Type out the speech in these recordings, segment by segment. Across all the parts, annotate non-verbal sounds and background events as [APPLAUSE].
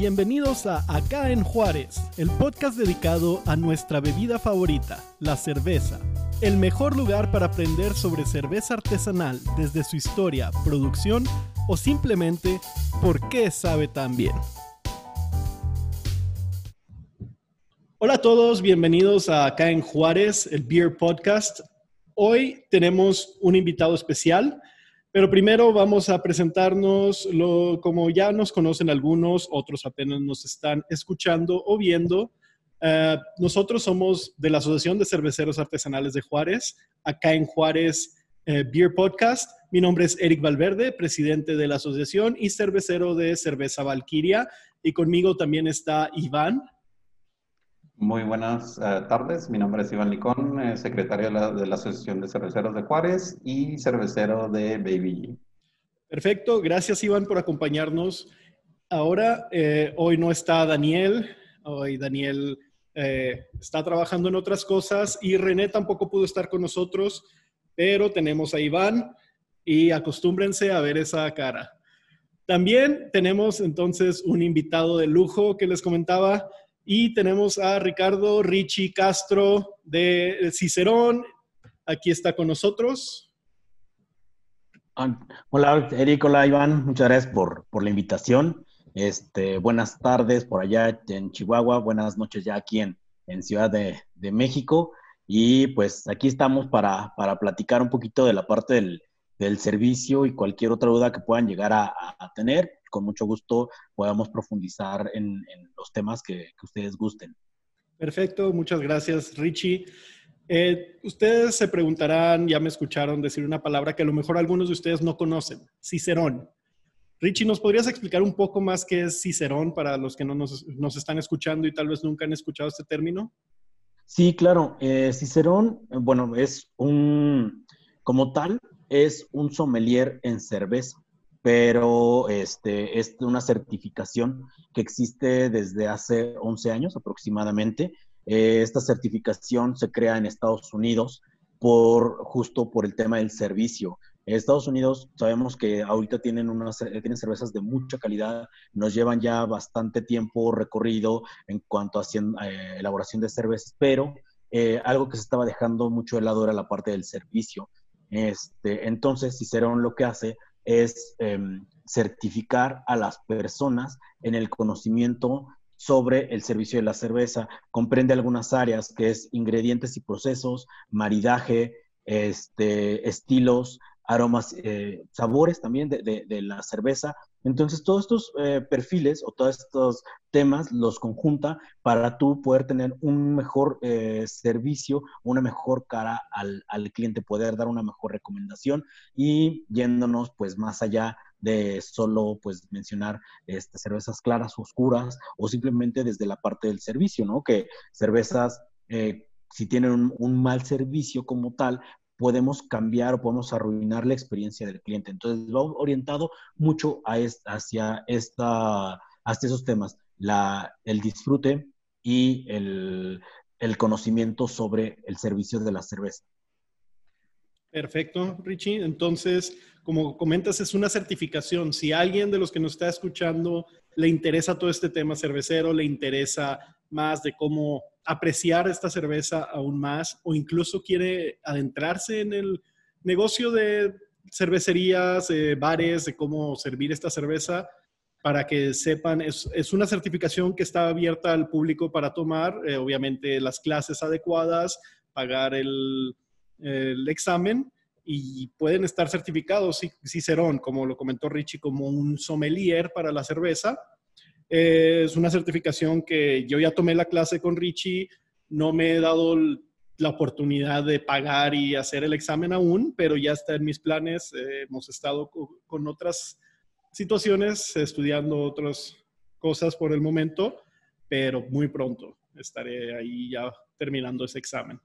Bienvenidos a Acá en Juárez, el podcast dedicado a nuestra bebida favorita, la cerveza. El mejor lugar para aprender sobre cerveza artesanal desde su historia, producción o simplemente por qué sabe tan bien. Hola a todos, bienvenidos a Acá en Juárez, el Beer Podcast. Hoy tenemos un invitado especial. Pero primero vamos a presentarnos, como ya nos conocen algunos, otros apenas nos están escuchando o viendo. Eh, nosotros somos de la Asociación de Cerveceros Artesanales de Juárez, acá en Juárez eh, Beer Podcast. Mi nombre es Eric Valverde, presidente de la asociación y cervecero de Cerveza Valquiria. Y conmigo también está Iván. Muy buenas eh, tardes, mi nombre es Iván Licón, eh, secretario de la, Asociación de Cerveceros de Juárez y cervecero de Baby Perfecto, gracias Iván por acompañarnos. Ahora, eh, hoy no está Daniel, hoy Daniel está trabajando en otras cosas y René tampoco pudo estar con nosotros, pero tenemos a Iván y acostúmbrense a ver esa cara. También tenemos entonces un invitado de lujo que les comentaba, y tenemos a Ricardo Richie Castro de Cicerón. Aquí está con nosotros. Hola, Eric, hola, Iván. Muchas gracias por, por la invitación. Este, buenas tardes por allá en Chihuahua, buenas noches ya aquí en, en Ciudad de, de, México. Y pues aquí estamos para, para, platicar un poquito de la parte del, del servicio y cualquier otra duda que puedan llegar a tener con mucho gusto podamos profundizar en, los temas que, ustedes gusten. Perfecto, muchas gracias Richie. Eh, ustedes se preguntarán, ya me escucharon decir una palabra que a lo mejor algunos de ustedes no conocen, Cicerón. Richie, ¿nos podrías explicar un poco más qué es Cicerón para los que no nos, están escuchando y tal vez nunca han escuchado este término? Sí, claro. Eh, Cicerón, bueno, es un, como tal, es un sommelier en cerveza pero este, es una certificación que existe desde hace 11 años aproximadamente. Eh, esta certificación se crea en Estados Unidos por justo por el tema del servicio. En Estados Unidos sabemos que ahorita tienen, unas, tienen cervezas de mucha calidad, nos llevan ya bastante tiempo recorrido en cuanto a eh, elaboración de cervezas, pero eh, algo que se estaba dejando mucho de lado era la parte del servicio. Este, entonces, Cicerón lo que hace es em, certificar a las personas en el conocimiento sobre el servicio de la cerveza. Comprende algunas áreas que es ingredientes y procesos, maridaje, este, estilos, aromas, eh, sabores también de, la cerveza. Entonces, todos estos eh, perfiles o todos estos temas los conjunta para tú poder tener un mejor eh, servicio, una mejor cara al, al, cliente, poder dar una mejor recomendación y yéndonos pues más allá de solo pues mencionar este, cervezas claras, oscuras o simplemente desde la parte del servicio, ¿no? Que cervezas si tienen un, mal servicio como tal, podemos cambiar o podemos arruinar la experiencia del cliente. Entonces, va orientado mucho a hacia, esta, hacia esos temas, el disfrute y el, el conocimiento sobre el servicio de la cerveza. Perfecto, Richie. Entonces, como comentas, es una certificación. Si alguien de los que nos está escuchando le interesa todo este tema cervecero, le interesa más de cómo apreciar esta cerveza aún más o incluso quiere adentrarse en el negocio de cervecerías, bares, de cómo servir esta cerveza, para que sepan, es, una certificación que está abierta al público para tomar, eh, obviamente las clases adecuadas, pagar el, el, examen y pueden estar certificados, Cicerón, como lo comentó Richie, como un sommelier para la cerveza es una certificación que yo ya tomé la clase con Richie, no me he dado la oportunidad de pagar y hacer el examen aún, pero ya está en mis planes. Eh, hemos estado con otras situaciones, estudiando otras cosas por el momento, pero muy pronto estaré ahí ya terminando ese examen.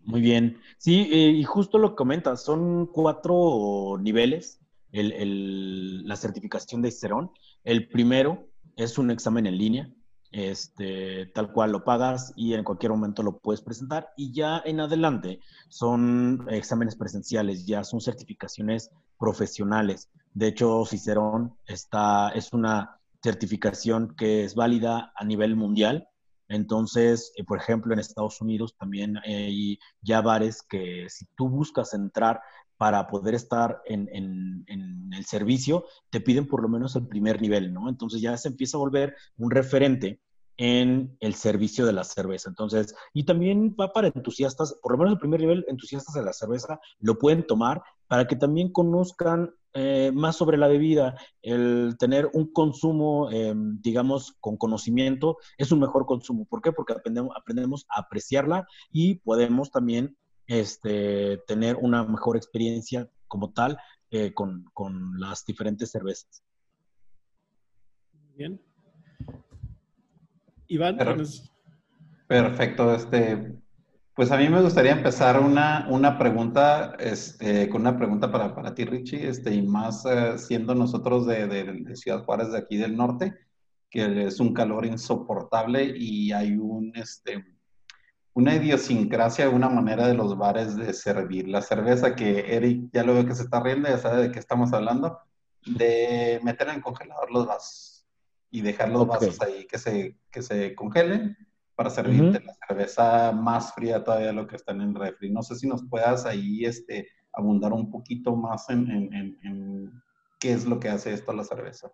Muy bien. Sí, eh, y justo lo que comentas, son cuatro niveles la certificación de Cicerón. El primero es un examen en línea, este, tal cual lo pagas y en cualquier momento lo puedes presentar. Y ya en adelante son exámenes presenciales, ya son certificaciones profesionales. De hecho, Cicerón está, es una certificación que es válida a nivel mundial. Entonces, eh, por ejemplo, en Estados Unidos también hay ya bares que si tú buscas entrar para poder estar en, el servicio, te piden por lo menos el primer nivel, ¿no? Entonces ya se empieza a volver un referente en el servicio de la cerveza. Entonces, y también va para entusiastas, por lo menos el primer nivel, entusiastas de la cerveza, lo pueden tomar para que también conozcan eh, más sobre la bebida. El tener un consumo, em, digamos, con conocimiento es un mejor consumo. ¿Por qué? Porque aprendemos a apreciarla y podemos también este, tener una mejor experiencia como tal eh, con, con las diferentes cervezas. Bien. Iván. Perfecto. Este, pues a mí me gustaría empezar una, una pregunta, este, con una pregunta para, para ti, Richie, este, y más eh, siendo nosotros de, de, Ciudad Juárez, de aquí del norte, que es un calor insoportable y hay un, este, una idiosincrasia, una manera de los bares de servir la cerveza, que Eric ya lo veo que se está riendo, ya sabe de qué estamos hablando, de meter en el congelador los vasos y dejar los vasos ahí que se, que se congelen para servirte la cerveza más fría todavía de lo que está en el refri. No sé si nos puedas ahí este, abundar un poquito más en, en, en, qué es lo que hace esto a la cerveza.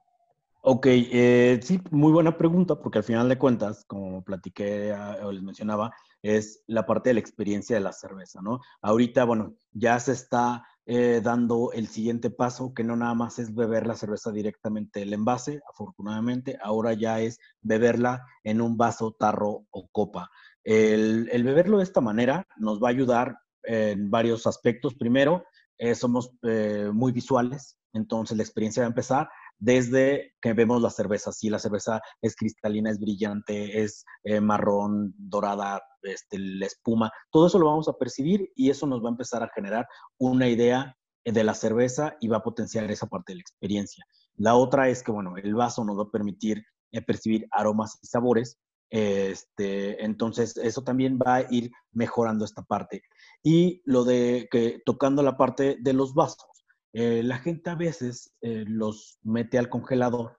Ok, eh, sí, muy buena pregunta, porque al final de cuentas, como platiqué ah, o les mencionaba, es la parte de la experiencia de la cerveza, ¿no? Ahorita, bueno, ya se está eh, dando el siguiente paso, que no nada más es beber la cerveza directamente del envase, afortunadamente, ahora ya es beberla en un vaso, tarro o copa. El, beberlo de esta manera nos va a ayudar en varios aspectos. Primero, eh, somos eh, muy visuales, entonces la experiencia va a empezar desde que vemos la cerveza. Si la cerveza es cristalina, es brillante, es marrón, dorada, este, la espuma, todo eso lo vamos a percibir y eso nos va a empezar a generar una idea de la cerveza y va a potenciar esa parte de la experiencia. La otra es que, bueno, el vaso nos va a permitir eh, percibir aromas y sabores. Este, entonces, eso también va a ir mejorando esta parte. Y lo de que tocando la parte de los vasos, eh, la gente a veces eh, los mete al congelador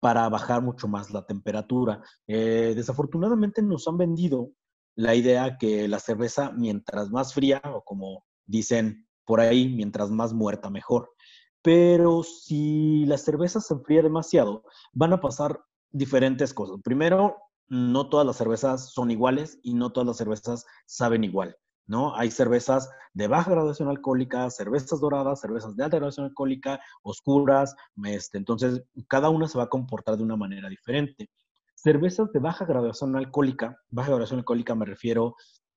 para bajar mucho más la temperatura. desafortunadamente nos han vendido la idea que la cerveza, mientras más fría, o como dicen por ahí, mientras más muerta, mejor. Pero si la cerveza se enfría demasiado, van a pasar diferentes cosas. Primero, no todas las cervezas son iguales y no todas las cervezas saben igual. ¿No? Hay cervezas de baja graduación alcohólica, cervezas doradas, cervezas de alta graduación alcohólica, oscuras, este, entonces cada una se va a comportar de una manera diferente. Cervezas de baja graduación alcohólica, baja graduación alcohólica me refiero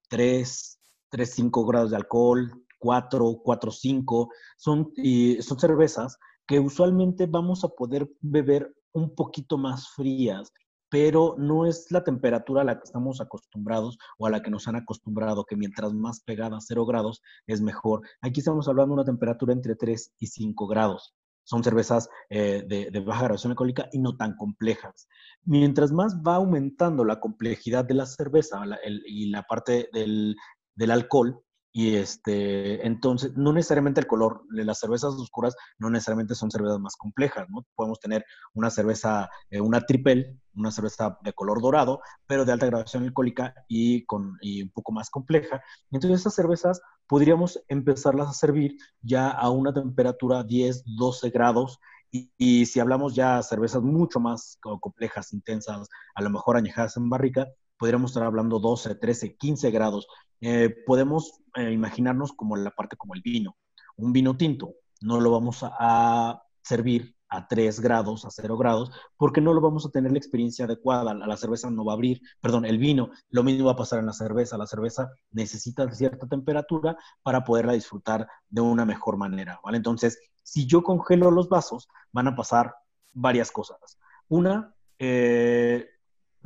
3, 3, 5 grados de alcohol, 4, 4, 5, son, son cervezas que usualmente vamos a poder beber un poquito más frías, pero no es la temperatura a la que estamos acostumbrados o a la que nos han acostumbrado, que mientras más pegada a 0 grados es mejor. Aquí estamos hablando de una temperatura entre 3 y 5 grados son cervezas eh, de, baja graduación alcohólica y no tan complejas. Mientras más va aumentando la complejidad de la cerveza y la parte del, del alcohol, y este, entonces, no necesariamente el color, las cervezas oscuras no necesariamente son cervezas más complejas, ¿no? Podemos tener una cerveza, eh, una triple, una cerveza de color dorado, pero de alta graduación alcohólica y, con, y un poco más compleja. Entonces, esas cervezas podríamos empezarlas a servir ya a una temperatura 10, 12 grados. Y, y si hablamos ya cervezas mucho más complejas, intensas, a lo mejor añejadas en barrica, podríamos estar hablando 12, 13, 15 grados. Eh, podemos eh, imaginarnos como la parte como el vino. Un vino tinto no lo vamos a, servir a 3 grados, a 0 grados, porque no lo vamos a tener la experiencia adecuada. La, la, cerveza no va a abrir, perdón, el vino, lo mismo va a pasar en la cerveza. La cerveza necesita cierta temperatura para poderla disfrutar de una mejor manera, ¿vale? Entonces, si yo congelo los vasos, van a pasar varias cosas. Una, eh,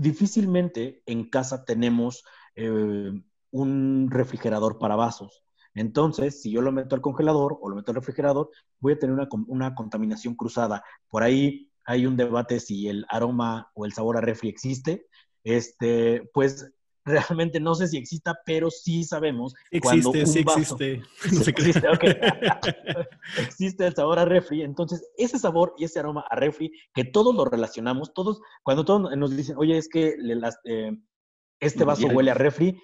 difícilmente en casa tenemos eh, un refrigerador para vasos. Entonces, si yo lo meto al congelador o lo meto al refrigerador, voy a tener una, contaminación cruzada. Por ahí hay un debate si el aroma o el sabor a refri existe. Este, pues realmente no sé si exista, pero sí sabemos existe, cuando un sí vaso, existe. [LAUGHS] [LAUGHS] Sí existe, okay. [LAUGHS] existe el sabor a refri. Entonces, ese sabor y ese aroma a refri, que todos lo relacionamos, todos, cuando todos nos dicen, oye, es que le, las, eh, este vaso huele a refri,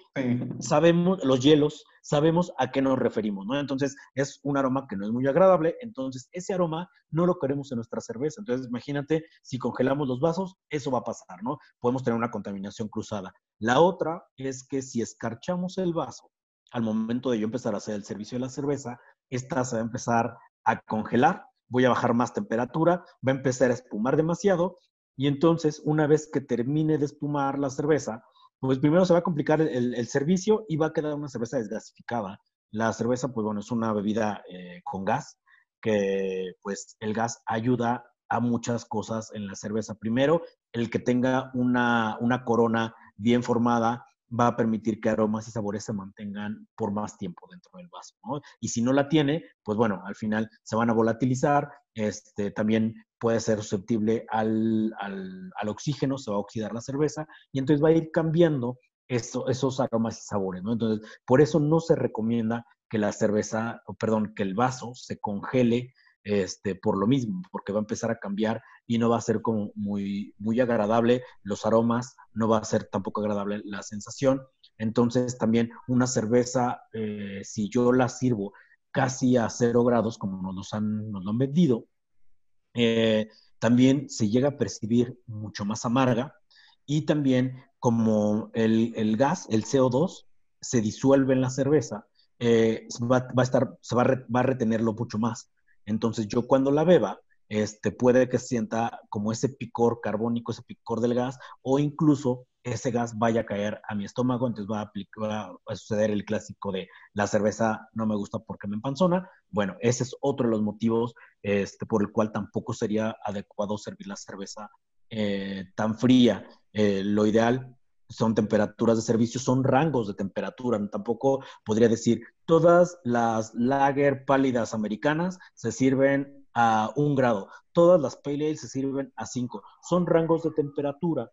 sabemos, los hielos, sabemos a qué nos referimos, ¿no? Entonces, es un aroma que no es muy agradable, entonces ese aroma no lo queremos en nuestra cerveza. Entonces, imagínate, si congelamos los vasos, eso va a pasar, ¿no? Podemos tener una contaminación cruzada. La otra es que si escarchamos el vaso, al momento de yo empezar a hacer el servicio de la cerveza, esta se va a empezar a congelar, voy a bajar más temperatura, va a empezar a espumar demasiado, y entonces, una vez que termine de espumar la cerveza, pues primero se va a complicar el, servicio y va a quedar una cerveza desgasificada. La cerveza, pues bueno, es una bebida eh, con gas, que pues el gas ayuda a muchas cosas en la cerveza. Primero, el que tenga una, una corona bien formada va a permitir que aromas y sabores se mantengan por más tiempo dentro del vaso. Y si no la tiene, pues bueno, al final se van a volatilizar, este, también puede ser susceptible al, al, oxígeno, se va a oxidar la cerveza y entonces va a ir cambiando esos aromas y sabores. ¿no? Entonces, por eso no se recomienda que la cerveza, perdón, que el vaso se congele este, por lo mismo, porque va a empezar a cambiar y no va a ser como muy, muy agradable los aromas, no va a ser tampoco agradable la sensación. Entonces también una cerveza, eh, si yo la sirvo casi a cero grados, como nos, han, nos lo han vendido, eh, también se llega a percibir mucho más amarga y también como el, gas, el CO2, se disuelve en la cerveza, eh, va, a estar, se va va a retenerlo mucho más. Entonces yo cuando la beba, este, puede que sienta como ese picor carbónico, ese picor del gas, o incluso ese gas vaya a caer a mi estómago, entonces va a, va a, suceder el clásico de la cerveza no me gusta porque me empanzona. Bueno, ese es otro de los motivos este, por el cual tampoco sería adecuado servir la cerveza eh, tan fría. Eh, lo ideal son temperaturas de servicio, son rangos de temperatura. Tampoco podría decir, todas las lager pálidas americanas se sirven a un grado, todas las pale ale se sirven a cinco. Son rangos de temperatura.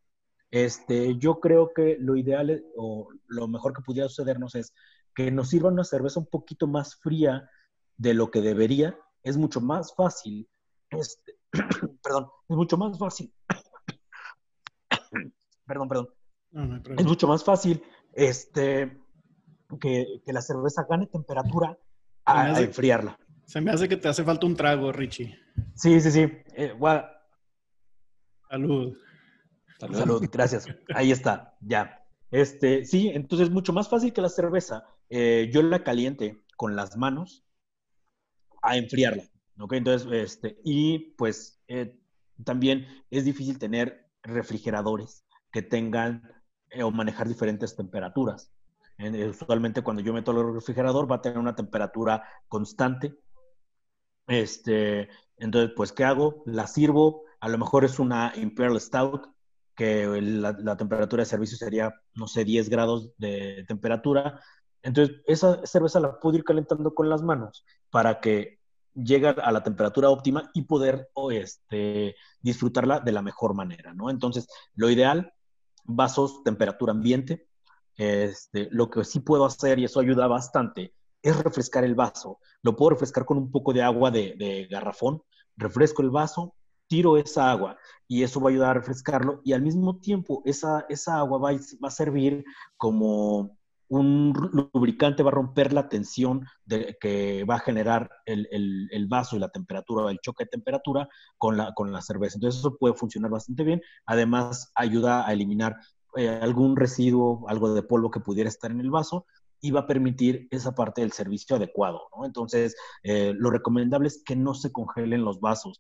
Este, yo creo que lo ideal o lo mejor que pudiera sucedernos es que nos sirvan una cerveza un poquito más fría de lo que debería. Es mucho más fácil, este, [CLEARS THROAT] perdón, es mucho más fácil. [COUGHS] perdón, perdón es mucho más fácil este, que, la cerveza gane temperatura a, enfriarla. Se me hace que te hace falta un trago, Richie. Sí, sí, sí. Eh, Salud. Salud. gracias. Ahí está, ya. Este, sí, entonces es mucho más fácil que la cerveza. Eh, yo la caliente con las manos a enfriarla. ¿ok? Entonces, este, y pues eh, también es difícil tener refrigeradores que tengan eh, o manejar diferentes temperaturas. Usualmente cuando yo meto el refrigerador va a tener una temperatura constante. Este, entonces, pues, ¿qué hago? La sirvo, a lo mejor es una Imperial Stout, que la, temperatura de servicio sería, no sé, 10 grados de temperatura. Entonces, esa cerveza la puedo ir calentando con las manos para que llegue a la temperatura óptima y poder este, disfrutarla de la mejor manera, ¿no? Entonces, lo ideal vasos temperatura ambiente. Este, lo que sí puedo hacer, y eso ayuda bastante, es refrescar el vaso. Lo puedo refrescar con un poco de agua de, garrafón, refresco el vaso, tiro esa agua y eso va a ayudar a refrescarlo y al mismo tiempo esa, esa agua va va a servir como un lubricante va a romper la tensión de, que va a generar el, el, vaso y la temperatura, el choque de temperatura con la, con la cerveza. Entonces eso puede funcionar bastante bien. Además, ayuda a eliminar eh, algún residuo, algo de polvo que pudiera estar en el vaso y a permitir esa parte del servicio adecuado. ¿no? Entonces, eh, lo recomendable es que no se congelen los vasos,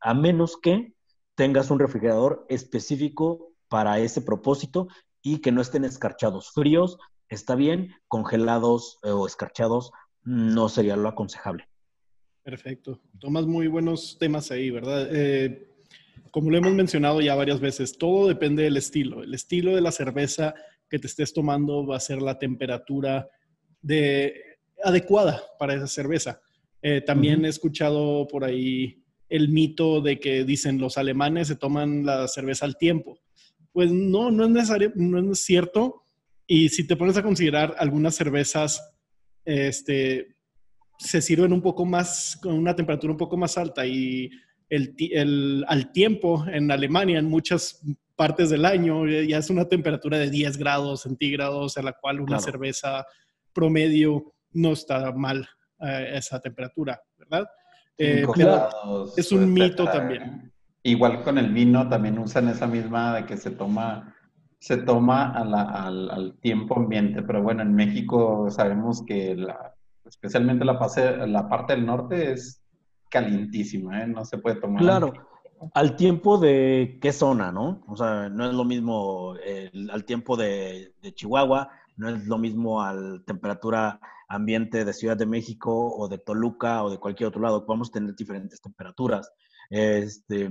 a menos que tengas un refrigerador específico para ese propósito y que no estén escarchados fríos está bien, congelados eh, o escarchados no sería lo aconsejable. Perfecto. Tomas muy buenos temas ahí, ¿verdad? Eh, como lo hemos mencionado ya varias veces, todo depende del estilo. El estilo de la cerveza que te estés tomando va a ser la temperatura de, adecuada para esa cerveza. Eh, también he escuchado por ahí el mito de que dicen los alemanes se toman la cerveza al tiempo. Pues no, no es necesario, no es cierto Y si te pones a considerar algunas cervezas, este, se sirven un poco más, con una temperatura un poco más alta y el, al tiempo en Alemania, en muchas partes del año, ya es una temperatura de 10 grados centígrados, a la cual una cerveza promedio no está mal a esa temperatura, ¿verdad? Eh, es un mito también. Igual con el vino también usan esa misma de que se toma se toma al, al, tiempo ambiente, pero bueno, en México sabemos que la, especialmente la, la parte del norte es calientísima, ¿eh? no se puede tomar. Claro, al tiempo de qué zona, ¿no? O sea, no es lo mismo al tiempo de, Chihuahua, no es lo mismo al temperatura ambiente de Ciudad de México o de Toluca o de cualquier otro lado. Vamos a tener diferentes temperaturas. Este,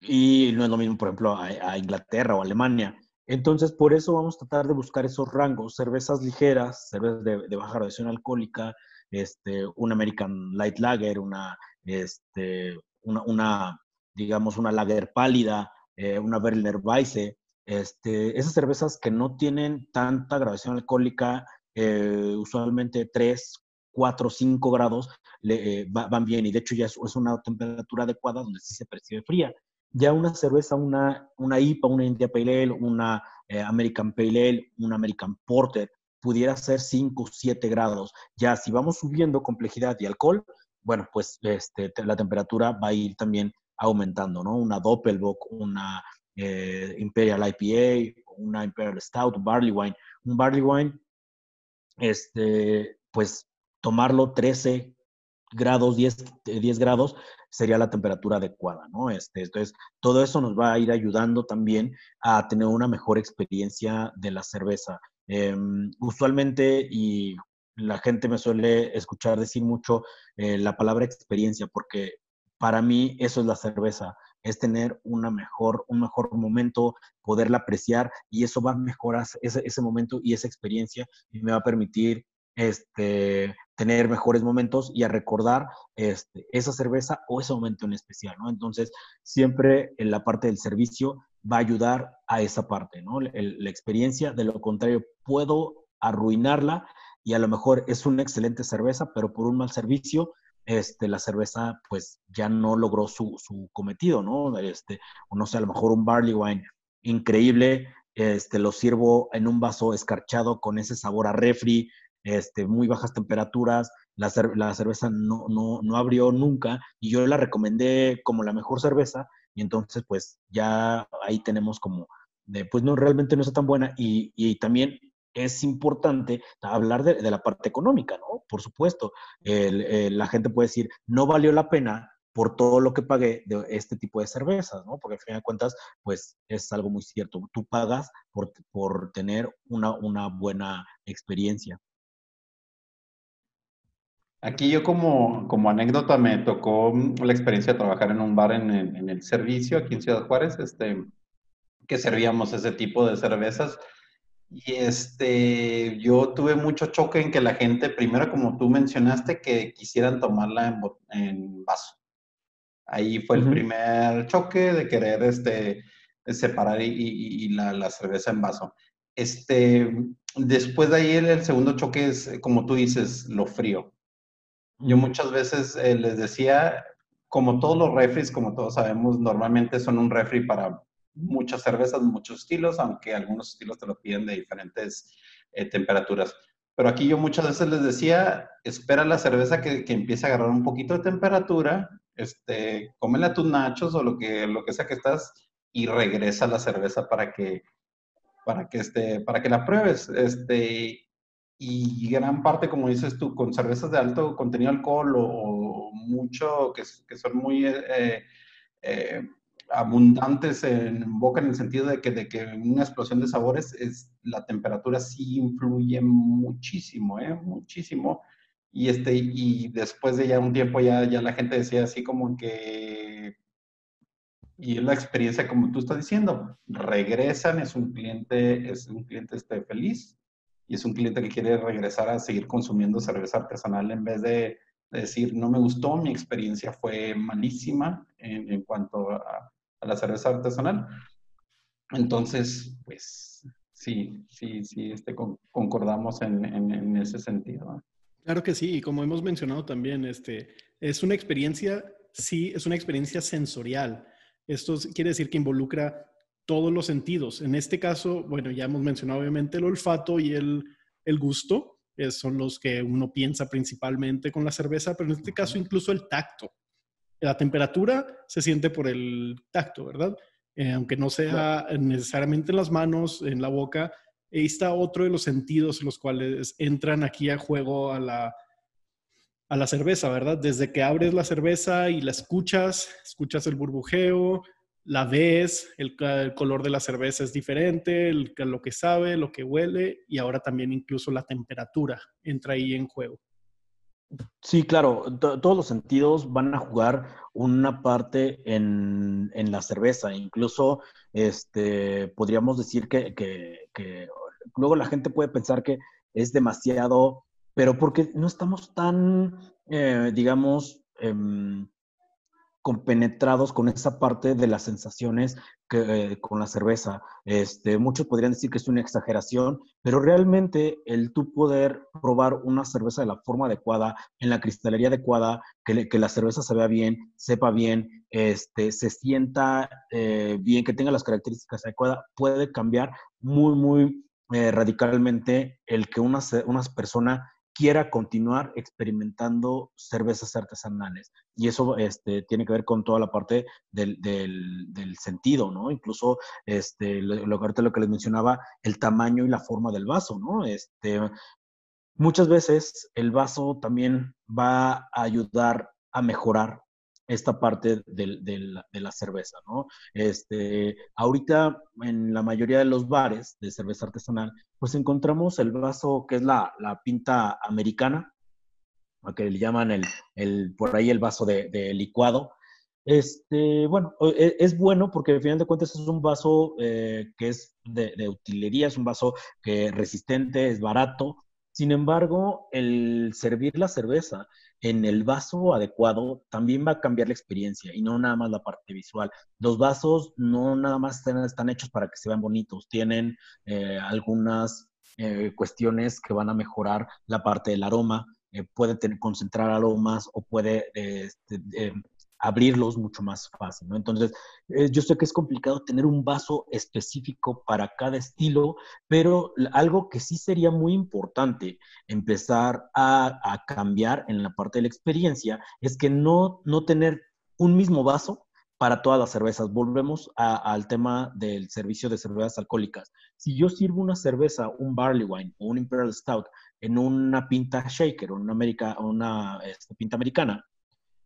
y no es lo mismo, por ejemplo, a, Inglaterra o Alemania. Entonces, por eso vamos a tratar de buscar esos rangos, cervezas ligeras, cervezas de, baja graduación alcohólica, este, un American Light Lager, una, este, una, digamos, una Lager pálida, eh, una Berliner Weisse, este, esas cervezas que no tienen tanta graduación alcohólica, eh, usualmente 3, 4, 5 grados, le, eh, van bien y de hecho ya es, es, una temperatura adecuada donde sí se percibe fría ya una cerveza, una, una IPA, una India Pale Ale, una eh, American Pale Ale, una American Porter, pudiera ser 5 o 7 grados. Ya si vamos subiendo complejidad y alcohol, bueno, pues este, la temperatura va a ir también aumentando, ¿no? Una Doppelbock, una eh, Imperial IPA, una Imperial Stout, Barley Wine. Un Barley Wine, este, pues tomarlo 13 grados, 10, 10 grados, sería la temperatura adecuada, ¿no? Este, entonces, todo eso nos va a ir ayudando también a tener una mejor experiencia de la cerveza. Em, usualmente, y la gente me suele escuchar decir mucho eh, la palabra experiencia, porque para mí eso es la cerveza, es tener una mejor, un mejor momento, poderla apreciar y eso va a mejorar ese, ese momento y esa experiencia y me va a permitir este, tener mejores momentos y a recordar este, esa cerveza o ese momento en especial, ¿no? Entonces, siempre en la parte del servicio va a ayudar a esa parte, ¿no? la experiencia, de lo contrario, puedo arruinarla y a lo mejor es una excelente cerveza, pero por un mal servicio, este, la cerveza pues ya no logró su, su cometido, ¿no? Este, no sé, a lo mejor un barley wine increíble, este, lo sirvo en un vaso escarchado con ese sabor a refri, este, muy bajas temperaturas, la, cerveza no, no, abrió nunca y yo la recomendé como la mejor cerveza y entonces pues ya ahí tenemos como, de, pues no, realmente no está tan buena y, también es importante hablar de, la parte económica, ¿no? Por supuesto, la gente puede decir, no valió la pena por todo lo que pagué de este tipo de cervezas, ¿no? Porque al fin de cuentas, pues es algo muy cierto. Tú pagas por, por tener una, una buena experiencia. Aquí yo como, como anécdota me tocó la experiencia de trabajar en un bar en, en, el servicio aquí en Ciudad Juárez, este, que servíamos ese tipo de cervezas. Y este, yo tuve mucho choque en que la gente, primero como tú mencionaste, que quisieran tomarla en, en vaso. Ahí fue el primer choque de querer este, separar y, y, la, la, cerveza en vaso. Este, después de ahí el, el segundo choque es, como tú dices, lo frío yo muchas veces eh, les decía, como todos los refries, como todos sabemos, normalmente son un refri para muchas cervezas, muchos estilos, aunque algunos estilos te lo piden de diferentes eh, temperaturas. Pero aquí yo muchas veces les decía, espera la cerveza que, que, empiece a agarrar un poquito de temperatura, este, cómela tus nachos o lo que, lo que sea que estás y regresa la cerveza para que, para que, este, para que la pruebes. Este, y gran parte, como dices tú, con cervezas de alto contenido de alcohol o, mucho, que, que, son muy eh, eh, abundantes en boca en el sentido de que, de que una explosión de sabores, es, la temperatura sí influye muchísimo, ¿eh? muchísimo. Y, este, y después de ya un tiempo ya, ya la gente decía así como que, y es la experiencia como tú estás diciendo, regresan, es un cliente, es un cliente este, feliz, y es un cliente que quiere regresar a seguir consumiendo cerveza artesanal en vez de, decir, no me gustó, mi experiencia fue malísima en, en cuanto a, a, la cerveza artesanal. Entonces, pues sí, sí, sí, este, concordamos en, en, ese sentido. Claro que sí, y como hemos mencionado también, este, es una experiencia, sí, es una experiencia sensorial. Esto quiere decir que involucra todos los sentidos. En este caso, bueno, ya hemos mencionado obviamente el olfato y el, el gusto, son los que uno piensa principalmente con la cerveza, pero en este caso incluso el tacto. La temperatura se siente por el tacto, ¿verdad? Eh, aunque no sea necesariamente en las manos, en la boca. Ahí está otro de los sentidos los cuales entran aquí a juego a la, a la cerveza, ¿verdad? Desde que abres la cerveza y la escuchas, escuchas el burbujeo, la ves, el, color de la cerveza es diferente, lo que sabe, lo que huele y ahora también incluso la temperatura entra ahí en juego. Sí, claro, todos los sentidos van a jugar una parte en, la cerveza. Incluso este, podríamos decir que, luego la gente puede pensar que es demasiado, pero porque no estamos tan, eh, digamos, em, compenetrados con esa parte de las sensaciones que, eh, con la cerveza. Este, muchos podrían decir que es una exageración, pero realmente el tú poder probar una cerveza de la forma adecuada, en la cristalería adecuada, que, que la cerveza se vea bien, sepa bien, este, se sienta eh, bien, que tenga las características adecuadas, puede cambiar muy, muy eh, radicalmente el que una, una persona quiera continuar experimentando cervezas artesanales. Y eso este, tiene que ver con toda la parte del, sentido, ¿no? Incluso, este, lo, lo que les mencionaba, el tamaño y la forma del vaso, ¿no? Este, muchas veces el vaso también va a ayudar a mejorar esta parte de la cerveza, ¿no? Este, ahorita en la mayoría de los bares de cerveza artesanal, pues encontramos el vaso que es la, pinta americana, a que le llaman el, por ahí el vaso de, licuado. Este, bueno, e, es, bueno porque al final de cuentas es un vaso eh, que es de, utilería, es un vaso que resistente, es barato. Sin embargo, el servir la cerveza en el vaso adecuado también va a cambiar la experiencia y no nada más la parte visual. Los vasos no nada más están, hechos para que se vean bonitos, tienen eh, algunas eh, cuestiones que van a mejorar la parte del aroma, eh, puede tener, concentrar aromas o puede este, abrirlos mucho más fácil, ¿no? Entonces, eh, yo sé que es complicado tener un vaso específico para cada estilo, pero algo que sí sería muy importante empezar a, cambiar en la parte de la experiencia es que no, no tener un mismo vaso para todas las cervezas. Volvemos al tema del servicio de cervezas alcohólicas. Si yo sirvo una cerveza, un barley wine o un imperial stout en una pinta shaker o una, una este, pinta americana,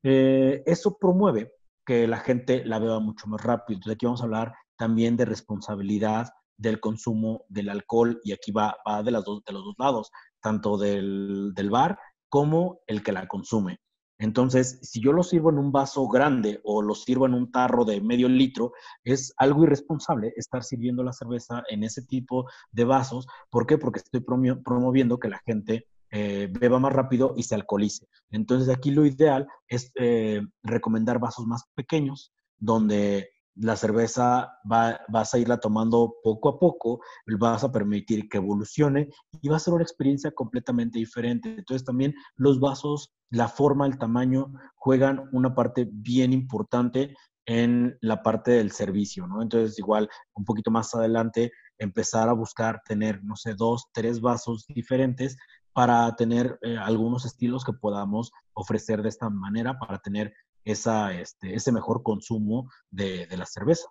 eh, eso promueve que la gente la beba mucho más rápido. Entonces aquí vamos a hablar también de responsabilidad del consumo del alcohol y aquí va, de, las dos, de los dos lados, tanto del, del bar como el que la consume. Entonces, si yo lo sirvo en un vaso grande o lo sirvo en un tarro de medio litro, es algo irresponsable estar sirviendo la cerveza en ese tipo de vasos. ¿Por qué? Porque estoy promoviendo que la gente eh, beba más rápido y se alcoholice. Entonces aquí lo ideal es eh, recomendar vasos más pequeños donde la cerveza va, vas a irla tomando poco a poco, vas a permitir que evolucione y va a ser una experiencia completamente diferente. Entonces también los vasos, la forma, el tamaño juegan una parte bien importante en la parte del servicio, ¿no? Entonces igual un poquito más adelante empezar a buscar tener, no sé, dos, tres vasos diferentes para tener eh, algunos estilos que podamos ofrecer de esta manera para tener esa, este, ese mejor consumo de, la cerveza.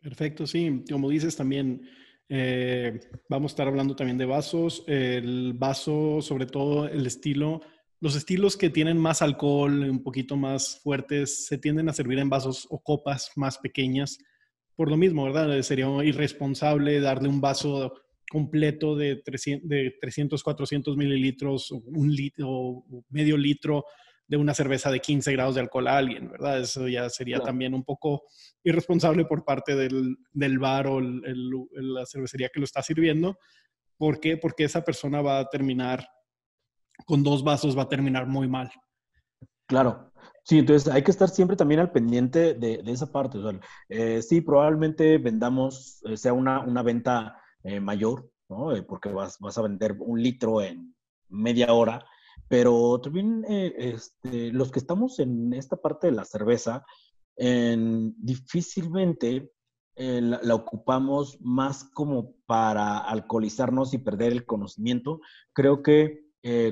Perfecto, sí. Como dices también, eh, vamos a estar hablando también de vasos. El vaso, sobre todo el estilo, los estilos que tienen más alcohol, un poquito más fuertes, se tienden a servir en vasos o copas más pequeñas. Por lo mismo, ¿verdad? Sería irresponsable darle un vaso completo de 300, de 300 400 mililitros, un litro, medio litro de una cerveza de 15 grados de alcohol a alguien, ¿verdad? Eso ya sería también un poco irresponsable por parte del, del bar o la cervecería que lo está sirviendo. ¿Por qué? Porque esa persona va a terminar con dos vasos, va a terminar muy mal. Claro. Sí, entonces hay que estar siempre también al pendiente de, esa parte. O sea, eh, sí, probablemente vendamos, eh, sea una, una venta eh, mayor, ¿no? Eh, porque vas, vas a vender un litro en media hora, pero también este, los que estamos en esta parte de la cerveza, difícilmente la, ocupamos más como para alcoholizarnos y perder el conocimiento. Creo que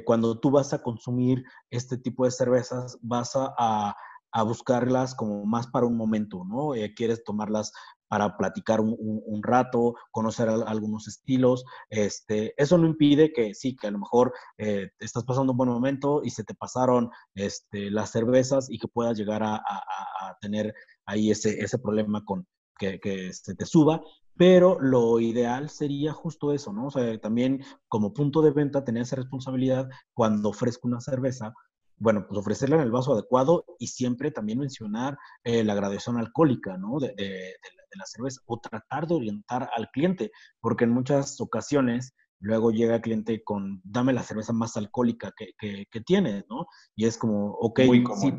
cuando tú vas a consumir este tipo de cervezas, vas a, a buscarlas como más para un momento, ¿no? Eh, quieres tomarlas para platicar un, rato, conocer algunos estilos. Este, eso no impide que sí, que a lo mejor eh, estás pasando un buen momento y se te pasaron este, las cervezas y que puedas llegar a, tener ahí ese, ese problema con que, se te suba. Pero lo ideal sería justo eso, ¿no? O sea, también como punto de venta tener esa responsabilidad cuando ofrezco una cerveza, bueno, pues ofrecerla en el vaso adecuado y siempre también mencionar eh, la gradación alcohólica, ¿no? De, la, cerveza o tratar de orientar al cliente, porque en muchas ocasiones luego llega el cliente con, dame la cerveza más alcohólica que, que, tienes, ¿no? Y es como, ok, muy común.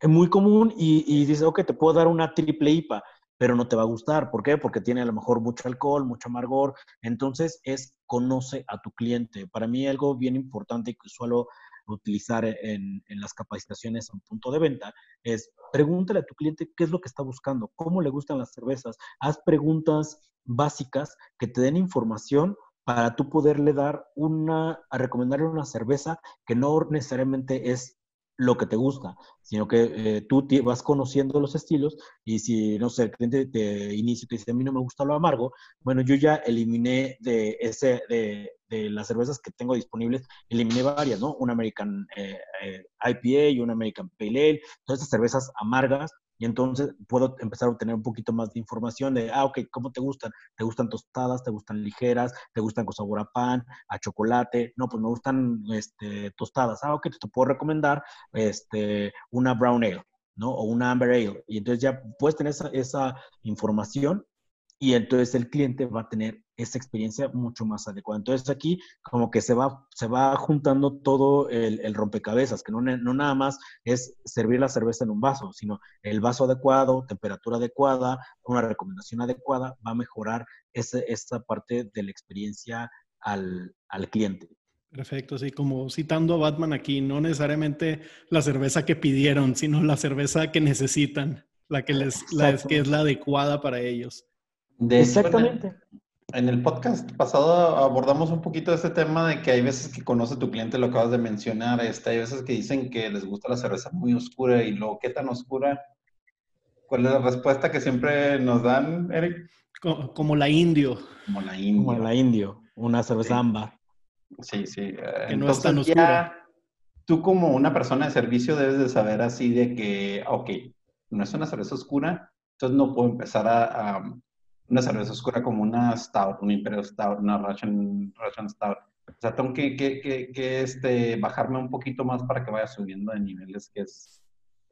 es muy común y, y dice, ok, te puedo dar una triple IPA, pero no te va a gustar. ¿Por qué? Porque tiene a lo mejor mucho alcohol, mucho amargor. Entonces es conoce a tu cliente. Para mí algo bien importante que suelo utilizar en, las capacitaciones en punto de venta es pregúntale a tu cliente qué es lo que está buscando, cómo le gustan las cervezas, haz preguntas básicas que te den información para tú poderle dar una, a recomendarle una cerveza que no necesariamente es lo que te gusta, sino que eh, tú vas conociendo los estilos y si, no sé, el cliente te inicia y te dice, a mí no me gusta lo amargo, bueno, yo ya eliminé de, ese, de, de las cervezas que tengo disponibles, eliminé varias, ¿no? Un American eh, eh, IPA y un American Pale Ale, todas estas cervezas amargas entonces puedo empezar a obtener un poquito más de información de, ah, ok, ¿cómo te gustan? ¿Te gustan tostadas? ¿Te gustan ligeras? ¿Te gustan con sabor a pan, a chocolate? No, pues me gustan este, tostadas. Ah, ok, te puedo recomendar este, una brown ale, ¿no? O una amber ale. Y entonces ya puedes tener esa, esa información y entonces el cliente va a tener esa experiencia mucho más adecuada. Entonces aquí como que se va, se va juntando todo el, rompecabezas, que no, no, nada más es servir la cerveza en un vaso, sino el vaso adecuado, temperatura adecuada, una recomendación adecuada, va a mejorar ese, esta parte de la experiencia al, al cliente. Perfecto, sí, como citando a Batman aquí, no necesariamente la cerveza que pidieron, sino la cerveza que necesitan, la que les, la, que es la adecuada para ellos. Exactamente. En el podcast pasado abordamos un poquito de este tema de que hay veces que conoce tu cliente, lo acabas de mencionar, este, hay veces que dicen que les gusta la cerveza muy oscura y luego, ¿qué tan oscura? ¿Cuál es la respuesta que siempre nos dan, Eric? Como, la indio. Como la indio. Como la indio, una cerveza ámbar. Sí, sí. Eh, que no es tan oscura. tú como una persona de servicio debes de saber así de que, ok, no es una cerveza oscura, entonces no puedo empezar a una cerveza oscura como una Stout, una Imperial Stout, una Russian, Russian Stout. O sea, tengo que, que, que, este, bajarme un poquito más para que vaya subiendo de niveles, que es,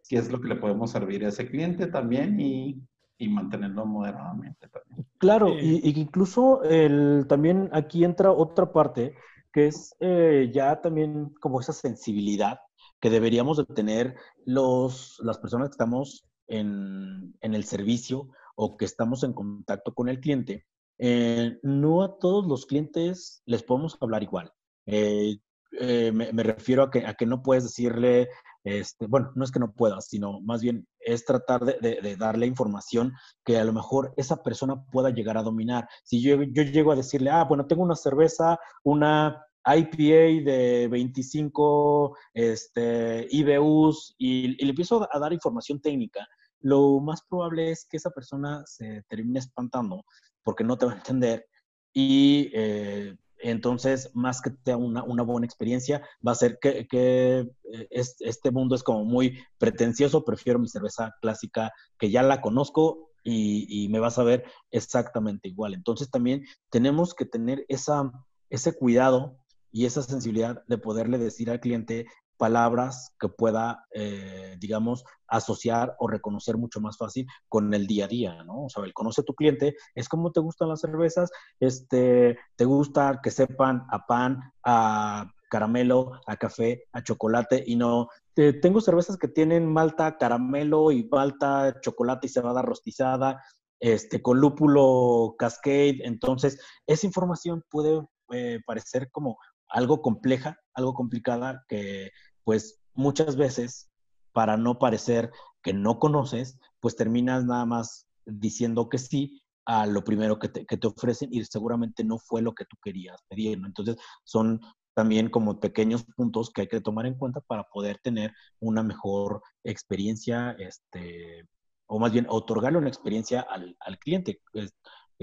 que es lo que le podemos servir a ese cliente también y, y mantenerlo moderadamente también. Claro, y, incluso el, también aquí entra otra parte, que es eh, ya también como esa sensibilidad que deberíamos de tener los, las personas que estamos en, en el servicio o que estamos en contacto con el cliente, eh, no a todos los clientes les podemos hablar igual. Eh, eh, me, refiero a que, a que no puedes decirle, este, bueno, no es que no puedas, sino más bien es tratar de, darle información que a lo mejor esa persona pueda llegar a dominar. Si yo, yo llego a decirle, ah, bueno, tengo una cerveza, una IPA de 25 este, IBUs y, y, le empiezo a dar información técnica, lo más probable es que esa persona se termine espantando porque no te va a entender y eh, entonces, más que te una, una buena experiencia, va a ser que, que eh, este mundo es como muy pretencioso, prefiero mi cerveza clásica que ya la conozco y, y, me vas a ver exactamente igual. Entonces también tenemos que tener esa, ese cuidado y esa sensibilidad de poderle decir al cliente palabras que pueda, eh, digamos, asociar o reconocer mucho más fácil con el día a día, ¿no? O sea, el conoce a tu cliente es como te gustan las cervezas, este, te gusta que sepan a pan, a caramelo, a café, a chocolate y no, tengo cervezas que tienen malta, caramelo y malta, chocolate y cebada rostizada. este, con lúpulo cascade. Entonces, esa información puede eh, parecer como algo compleja, algo complicada, que pues muchas veces, para no parecer que no conoces, pues terminas nada más diciendo que sí a lo primero que te, que te ofrecen y seguramente no fue lo que tú querías pedir, ¿no? Entonces, son también como pequeños puntos que hay que tomar en cuenta para poder tener una mejor experiencia, este, o más bien otorgarle una experiencia al, al cliente,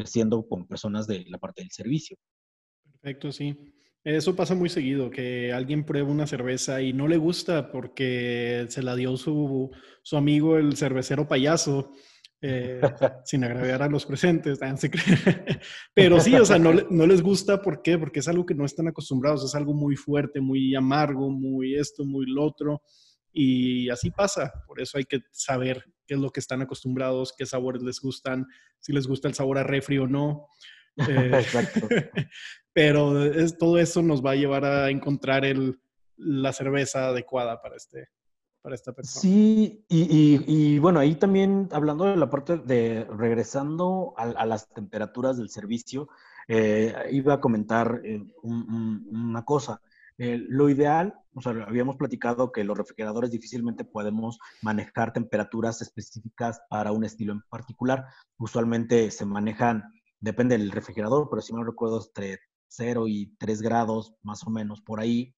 siendo con personas de la parte del servicio. Perfecto, sí. Eso pasa muy seguido, que alguien prueba una cerveza y no le gusta porque se la dio su, su amigo el cervecero payaso eh, [LAUGHS] sin agraviar a los presentes, [LAUGHS] pero sí, o sea, no, no, les gusta, ¿por qué? Porque es algo que no están acostumbrados, es algo muy fuerte, muy amargo, muy esto, muy lo otro, y así pasa, por eso hay que saber qué es lo que están acostumbrados, qué sabores les gustan, si les gusta el sabor a refri o no. [LAUGHS] Eh, Exacto. Pero es, todo eso nos va a llevar a encontrar el, la cerveza adecuada para este, para esta persona. Sí, y, bueno, ahí también hablando de la parte de regresando a, las temperaturas del servicio, eh, iba a comentar eh, una cosa. Eh, lo ideal, o sea, habíamos platicado que los refrigeradores difícilmente podemos manejar temperaturas específicas para un estilo en particular. Usualmente se manejan, depende del refrigerador, pero si no recuerdo, entre 0 y 3 grados más o menos por ahí.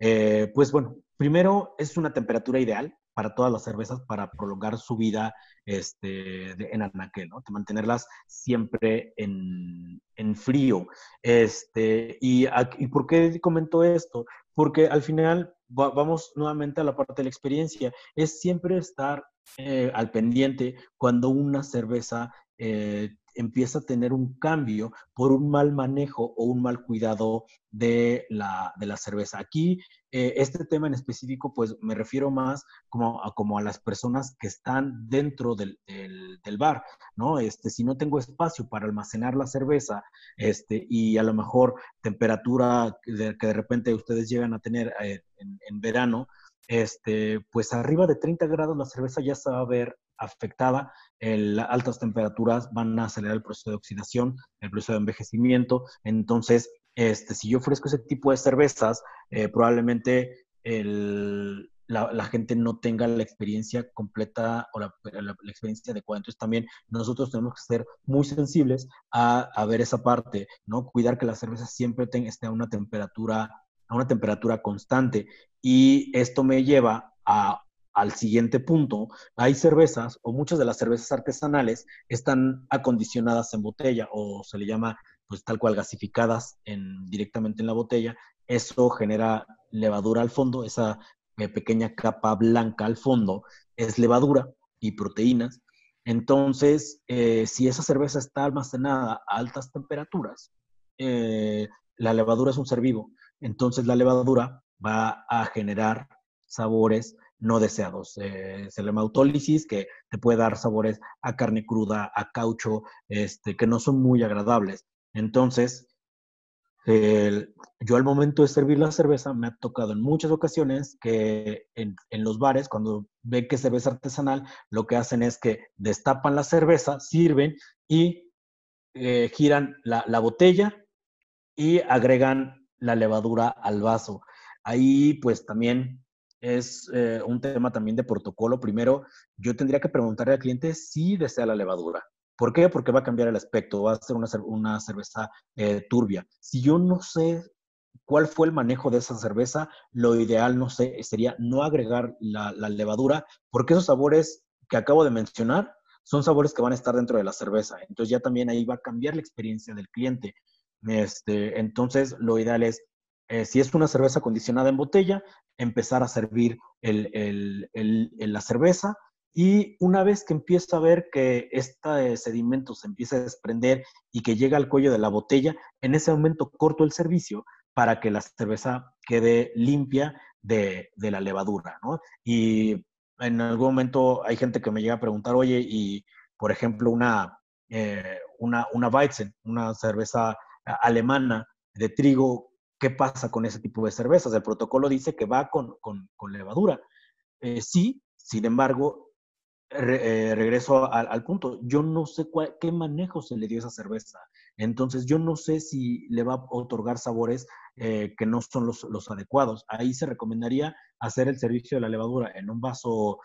Eh, pues bueno, primero es una temperatura ideal para todas las cervezas para prolongar su vida este, en anaquel, ¿no? De mantenerlas siempre en, frío. Este, y, y, por qué comento esto? Porque al final vamos nuevamente a la parte de la experiencia. Es siempre estar eh, al pendiente cuando una cerveza eh, empieza a tener un cambio por un mal manejo o un mal cuidado de la, de la cerveza. Aquí, eh, este tema en específico, pues me refiero más como a, como a las personas que están dentro del, del, bar, ¿no? Este, si no tengo espacio para almacenar la cerveza este, y a lo mejor temperatura que de, repente ustedes llegan a tener eh, en, en verano, este, pues arriba de 30 grados la cerveza ya se va a ver afectada, las altas temperaturas van a acelerar el proceso de oxidación, el proceso de envejecimiento. Entonces, este, si yo ofrezco ese tipo de cervezas, eh, probablemente la, gente no tenga la experiencia completa o la, experiencia adecuada. Entonces también nosotros tenemos que ser muy sensibles a, ver esa parte, ¿no? Cuidar que la cerveza siempre tenga, esté a una temperatura a una temperatura constante. Y esto me lleva a al siguiente punto, hay cervezas o muchas de las cervezas artesanales están acondicionadas en botella o se le llama pues tal cual gasificadas en, directamente en la botella. Eso genera levadura al fondo, esa eh, pequeña capa blanca al fondo es levadura y proteínas. Entonces, eh, si esa cerveza está almacenada a altas temperaturas, eh, la levadura es un ser vivo. Entonces, la levadura va a generar sabores no deseados. Eh, que te puede dar sabores a carne cruda, a caucho, este, que no son muy agradables. Entonces, yo al momento de servir la cerveza me ha tocado en muchas ocasiones que en, los bares, cuando ven que es cerveza artesanal, lo que hacen es que destapan la cerveza, sirven y eh, giran la, la botella y agregan la levadura al vaso. Ahí pues también es eh, un tema también de protocolo. Primero, yo tendría que preguntarle al cliente si desea la levadura. ¿Por qué? Porque va a cambiar el aspecto, va a ser una, cerveza eh, turbia. Si yo no sé cuál fue el manejo de esa cerveza, lo ideal, no sé, sería no agregar la, levadura, porque esos sabores que acabo de mencionar son sabores que van a estar dentro de la cerveza. Entonces ya también ahí va a cambiar la experiencia del cliente. Este, entonces, lo ideal es eh, si es una cerveza condicionada en botella, empezar a servir la cerveza y una vez que empieza a ver que este sedimento se empieza a desprender y que llega al cuello de la botella, en ese momento corto el servicio para que la cerveza quede limpia de, la levadura. Y en algún momento hay gente que me llega a preguntar, oye, y por ejemplo, una, eh, una, una Weizen, una cerveza alemana de trigo, ¿Qué pasa con ese tipo de cervezas? El protocolo dice que va con, levadura. Eh, sí, sin embargo, eh, regreso al, punto, yo no sé qué manejo se le dio a esa cerveza. Entonces, yo no sé si le va a otorgar sabores eh, que no son los, adecuados. Ahí se recomendaría hacer el servicio de la levadura en un vaso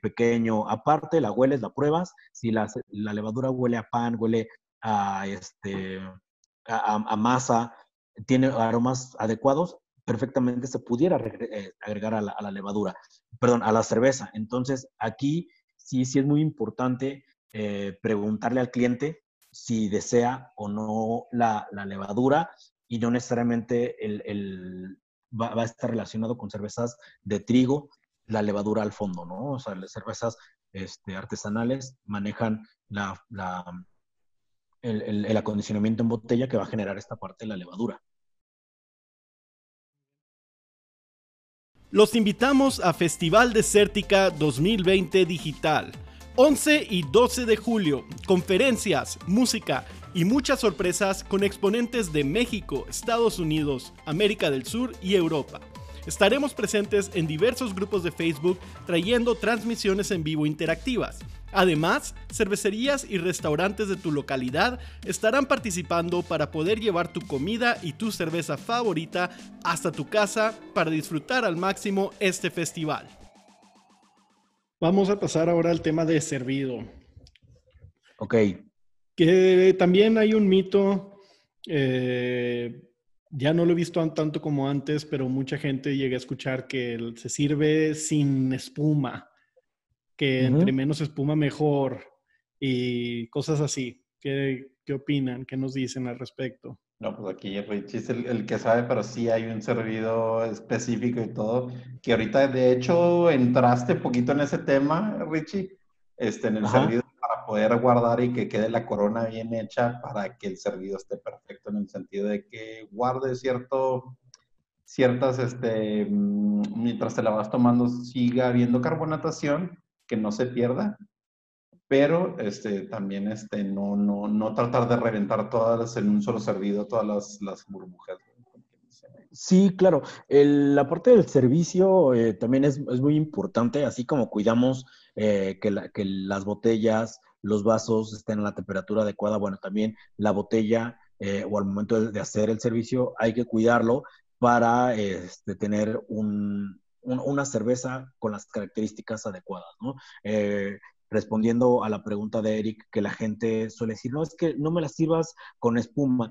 pequeño aparte, la hueles, la pruebas. Si la, levadura huele a pan, huele a, este, a, masa, tiene aromas adecuados, perfectamente se pudiera agregar a la, la, levadura, perdón, a la cerveza. Entonces, aquí sí, sí es muy importante eh, preguntarle al cliente si desea o no la, levadura y no necesariamente el, va, a estar relacionado con cervezas de trigo, la levadura al fondo, ¿no? O sea, las cervezas este, artesanales manejan la, el, el, acondicionamiento en botella que va a generar esta parte de la levadura. Los invitamos a Festival Desértica 2020 Digital. 11 y 12 de julio, conferencias, música y muchas sorpresas con exponentes de México, Estados Unidos, América del Sur y Europa. Estaremos presentes en diversos grupos de Facebook trayendo transmisiones en vivo interactivas Además, cervecerías y restaurantes de tu localidad estarán participando para poder llevar tu comida y tu cerveza favorita hasta tu casa para disfrutar al máximo este festival. Vamos a pasar ahora al tema de servido. Ok. Que también hay un mito, eh, ya no lo he visto tanto como antes, pero mucha gente llega a escuchar que se sirve sin espuma que entre menos espuma mejor y cosas así. ¿Qué, ¿Qué, opinan? ¿Qué nos dicen al respecto? No, pues aquí Richie es el, que sabe, pero sí hay un servido específico y todo, que ahorita de hecho entraste poquito en ese tema, Richie, este, en el servido para poder guardar y que quede la corona bien hecha para que el servido esté perfecto en el sentido de que guarde cierto, ciertas, este, mm, mientras te la vas tomando siga habiendo carbonatación que no se pierda, pero este, también este, no, no, no tratar de reventar todas en un solo servido, todas las, las burbujas. Sí, claro. la parte del servicio eh, también es, es, muy importante, así como cuidamos eh, que, la, que, las botellas, los vasos estén a la temperatura adecuada, bueno, también la botella eh, o al momento de, de, hacer el servicio hay que cuidarlo para este, tener un, una cerveza con las características adecuadas. Eh, respondiendo a la pregunta de Eric, que la gente suele decir, no, es que no me la sirvas con espuma.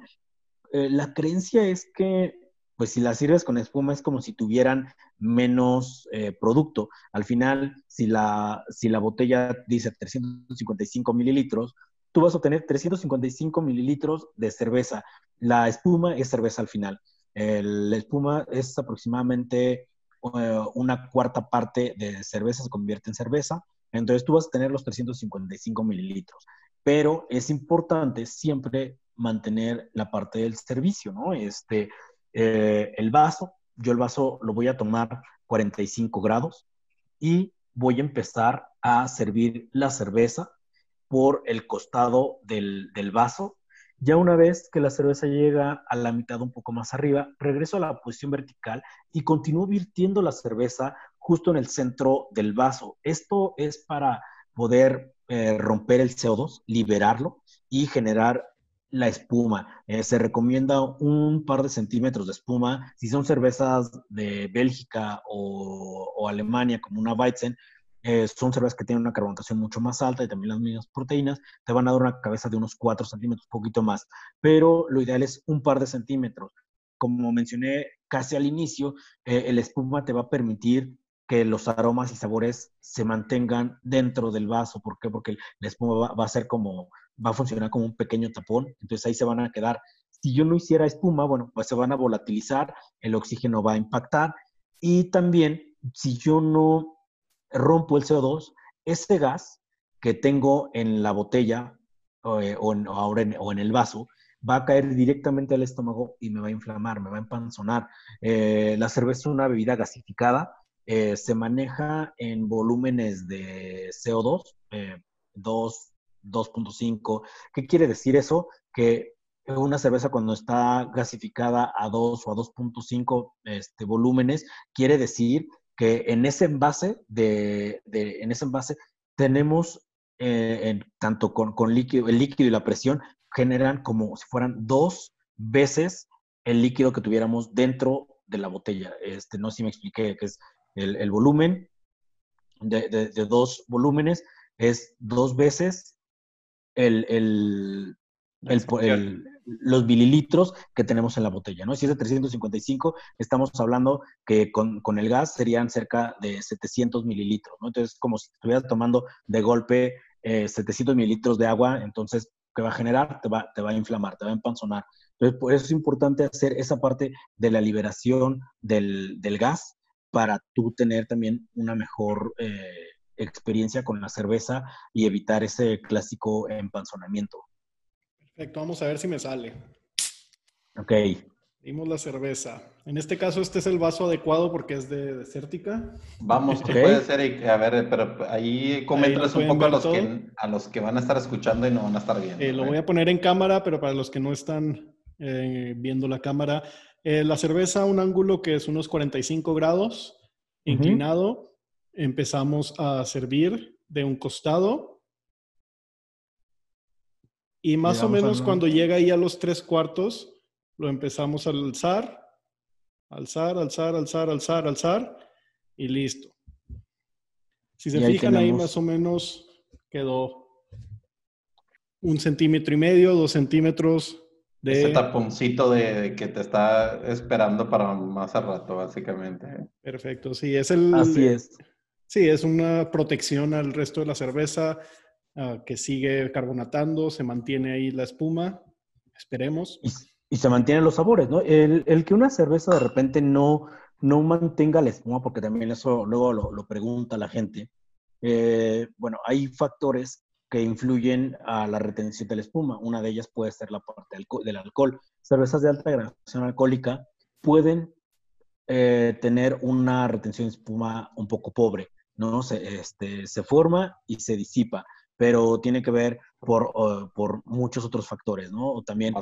Eh, la creencia es que, pues si la sirves con espuma es como si tuvieran menos eh, producto. Al final, si la, si la botella dice 355 mililitros, tú vas a obtener 355 mililitros de cerveza. La espuma es cerveza al final. la espuma es aproximadamente una cuarta parte de cerveza se convierte en cerveza, entonces tú vas a tener los 355 mililitros. Pero es importante siempre mantener la parte del servicio, ¿no? Este, eh, el vaso, yo el vaso lo voy a tomar 45 grados y voy a empezar a servir la cerveza por el costado del, del vaso ya una vez que la cerveza llega a la mitad un poco más arriba, regreso a la posición vertical y continúo virtiendo la cerveza justo en el centro del vaso. Esto es para poder eh, romper el CO2, liberarlo y generar la espuma. Eh, se recomienda un par de centímetros de espuma. Si son cervezas de Bélgica o, o Alemania, como una Weizen, eh, son cervezas que tienen una carbonatación mucho más alta y también las mismas proteínas, te van a dar una cabeza de unos 4 centímetros, poquito más, pero lo ideal es un par de centímetros. Como mencioné casi al inicio, eh, el espuma te va a permitir que los aromas y sabores se mantengan dentro del vaso. ¿Por qué? Porque la espuma va, a ser como, va a funcionar como un pequeño tapón, entonces ahí se van a quedar. Si yo no hiciera espuma, bueno, pues se van a volatilizar, el oxígeno va a impactar y también si yo no rompo el CO2, ese gas que tengo en la botella eh, o, en, ahora o en el vaso va a caer directamente al estómago y me va a inflamar, me va a empanzonar. Eh, la cerveza es una bebida gasificada, eh, se maneja en volúmenes de CO2, 2, 2.5. ¿Qué quiere decir eso? Que una cerveza cuando está gasificada a 2 o a 2.5 este, volúmenes, quiere decir que en ese envase, de, en ese envase tenemos, eh, tanto con, líquido, el líquido y la presión, generan como si fueran dos veces el líquido que tuviéramos dentro de la botella. Este, no sé si me expliqué, que es el, volumen de, dos volúmenes, es dos veces el, el, los mililitros que tenemos en la botella, ¿no? Si es de 355, estamos hablando que con, el gas serían cerca de 700 mililitros, ¿no? Entonces, como si estuvieras tomando de golpe 700 eh, mililitros de agua, entonces, ¿qué va a generar? Te va, te va a inflamar, te va a empanzonar. Entonces, por eso es importante hacer esa parte de la liberación del, gas para tú tener también una mejor eh, experiencia con la cerveza y evitar ese clásico empanzonamiento. Perfecto, vamos a ver si me sale. Ok. Dimos la cerveza. En este caso, este es el vaso adecuado porque es de desértica. Vamos, ¿qué puede ser? A ver, pero ahí comentas un poco a los, que, a los que van a estar escuchando y no van a estar viendo. Eh, lo voy a poner en cámara, pero para los que no están eh, viendo la cámara, eh, la cerveza a un ángulo que es unos 45 grados, inclinado. Empezamos a servir de un costado y más o menos cuando llega ahí a los tres cuartos, lo empezamos a alzar, alzar, alzar, alzar, alzar, alzar y listo. Si se fijan ahí más o menos quedó un centímetro y medio, dos centímetros de... Ese taponcito de, que te está esperando para más a rato, básicamente. Perfecto, sí, es el... Así es. Sí, es una protección al resto de la cerveza. Ah, que sigue carbonatando, se mantiene ahí la espuma, esperemos. Y, se mantienen los sabores, ¿no? El, que una cerveza de repente no, no mantenga la espuma, porque también eso luego lo, pregunta la gente. Eh, bueno, hay factores que influyen a la retención de la espuma. Una de ellas puede ser la parte del alcohol. Cervezas de alta gradación alcohólica pueden eh, tener una retención de espuma un poco pobre, ¿no? Se, este, se forma y se disipa pero tiene que ver por, por muchos otros factores, ¿no? O también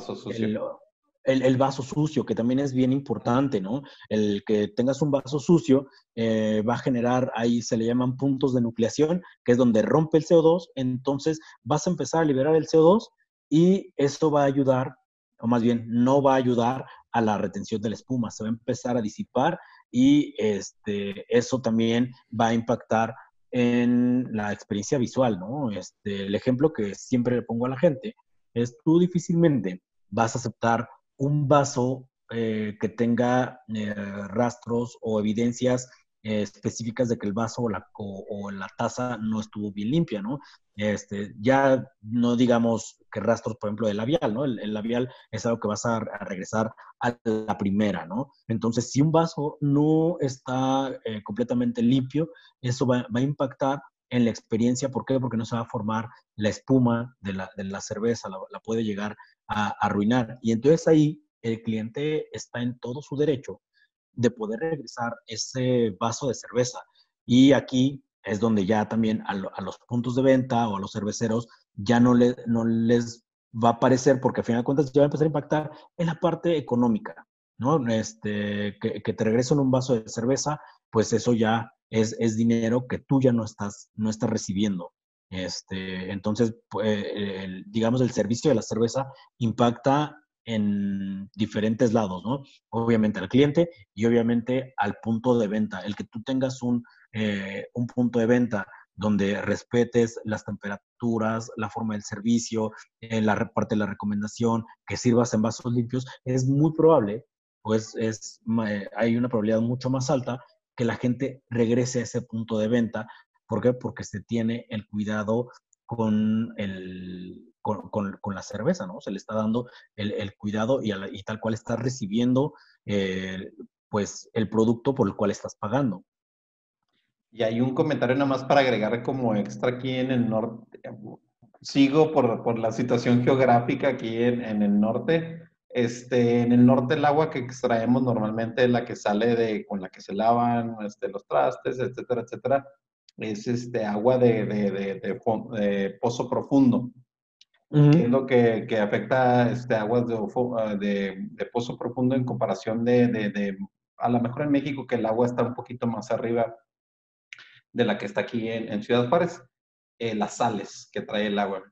el, el, vaso sucio, que también es bien importante, ¿no? El que tengas un vaso sucio eh, va a generar, ahí se le llaman puntos de nucleación, que es donde rompe el CO2, entonces vas a empezar a liberar el CO2 y eso va a ayudar, o más bien no va a ayudar a la retención de la espuma, se va a empezar a disipar y este, eso también va a impactar en la experiencia visual, ¿no? Este, el ejemplo que siempre le pongo a la gente es tú difícilmente vas a aceptar un vaso eh, que tenga eh, rastros o evidencias eh, específicas de que el vaso o la, o, la, taza no estuvo bien limpia, ¿no? Este, ya no digamos que rastros, por ejemplo, de labial, ¿no? El, labial es algo que vas a, regresar a la primera, ¿no? Entonces, si un vaso no está eh, completamente limpio, eso va, a impactar en la experiencia. ¿Por qué? Porque no se va a formar la espuma de la, de la cerveza, la, puede llegar a arruinar. Y entonces ahí el cliente está en todo su derecho de poder regresar ese vaso de cerveza. Y aquí es donde ya también a, los puntos de venta o a los cerveceros ya no, le, no les va a parecer, porque al final de cuentas ya va a empezar a impactar en la parte económica, ¿no? Este, que, te regresen un vaso de cerveza, pues eso ya es, es, dinero que tú ya no estás, no estás recibiendo. Este, entonces, pues, digamos, el servicio de la cerveza impacta en diferentes lados, ¿no? Obviamente al cliente y obviamente al punto de venta. El que tú tengas un, eh, un punto de venta donde respetes las temperaturas, la forma del servicio, eh, la parte de la recomendación, que sirvas en vasos limpios, es muy probable, pues es, eh, hay una probabilidad mucho más alta que la gente regrese a ese punto de venta. ¿Por qué? Porque se tiene el cuidado con el, con, la cerveza, ¿no? Se le está dando el, cuidado y, tal cual estás recibiendo eh, pues el producto por el cual estás pagando. Y hay un comentario nada más para agregar como extra aquí en el norte. Sigo por, la situación geográfica aquí en, el norte. Este, en el norte el agua que extraemos normalmente es la que sale de, con la que se lavan este, los trastes, etcétera, etcétera, es este, agua de, de pozo profundo que es lo que, que, afecta este, aguas ah, de, de, pozo profundo en comparación de, de, a lo mejor en México, que el agua está un poquito más arriba de la que está aquí en, en Ciudad Juárez. eh, las sales que trae el agua.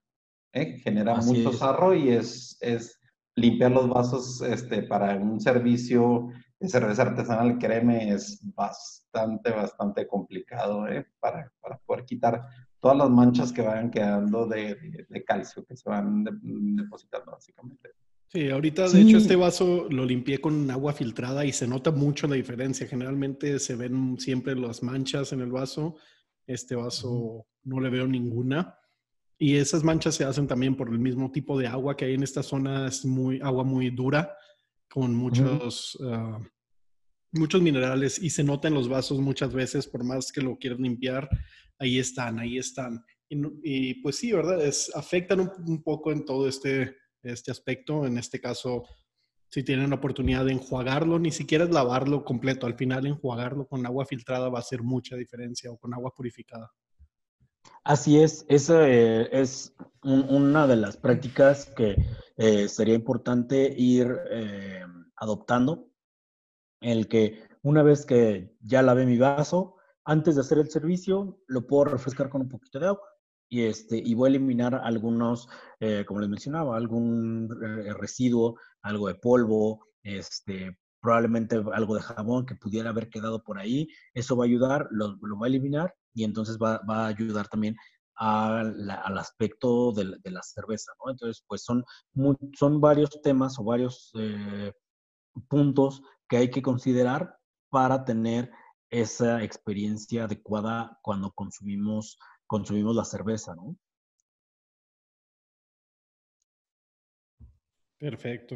¿eh? Genera mucho sarro y es, es limpiar los vasos este, para un servicio de cerveza artesanal, créeme, es bastante, bastante complicado ¿eh? para, para, poder quitar todas las manchas que vayan quedando de, de, calcio que se van depositando básicamente. Sí, ahorita de hecho este vaso lo limpié con agua filtrada y se nota mucho la diferencia. Generalmente se ven siempre las manchas en el vaso. Este vaso no le veo ninguna. Y esas manchas se hacen también por el mismo tipo de agua que hay en esta zona. Es muy, agua muy dura, con muchos, ah, muchos minerales y se nota en los vasos muchas veces, por más que lo quieras limpiar, ahí están, ahí están. Y, pues sí, ¿verdad? Es, afectan un poco en todo este este aspecto. En este caso, si tienen la oportunidad de enjuagarlo, ni siquiera es lavarlo completo. Al final, enjuagarlo con agua filtrada va a hacer mucha diferencia o con agua purificada. Así es, esa eh, es una de las prácticas que eh, sería importante ir eh, adoptando. El que una vez que ya lavé mi vaso, antes de hacer el servicio, lo puedo refrescar con un poquito de agua y, este, y voy a eliminar algunos, eh, como les mencionaba, algún eh, residuo, algo de polvo, este, probablemente algo de jabón que pudiera haber quedado por ahí. Eso va a ayudar, lo, lo va a eliminar y entonces va, va a ayudar también al aspecto de, de, la cerveza, ¿no? Entonces, pues son, son varios temas o varios eh, puntos que hay que considerar para tener esa experiencia adecuada cuando consumimos consumimos la cerveza, ¿no? Perfecto.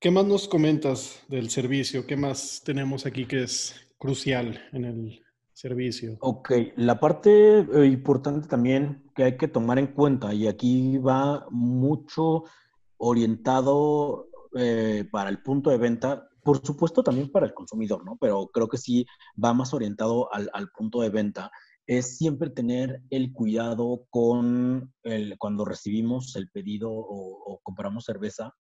¿Qué más nos comentas del servicio? ¿Qué más tenemos aquí que es crucial en el servicio? Ok, la parte eh, importante también que hay que tomar en cuenta, y aquí va mucho orientado eh, para el punto de venta, por supuesto también para el consumidor, ¿no? Pero creo que sí va más orientado al, punto de venta. Es siempre tener el cuidado con el, cuando recibimos el pedido o, compramos cerveza,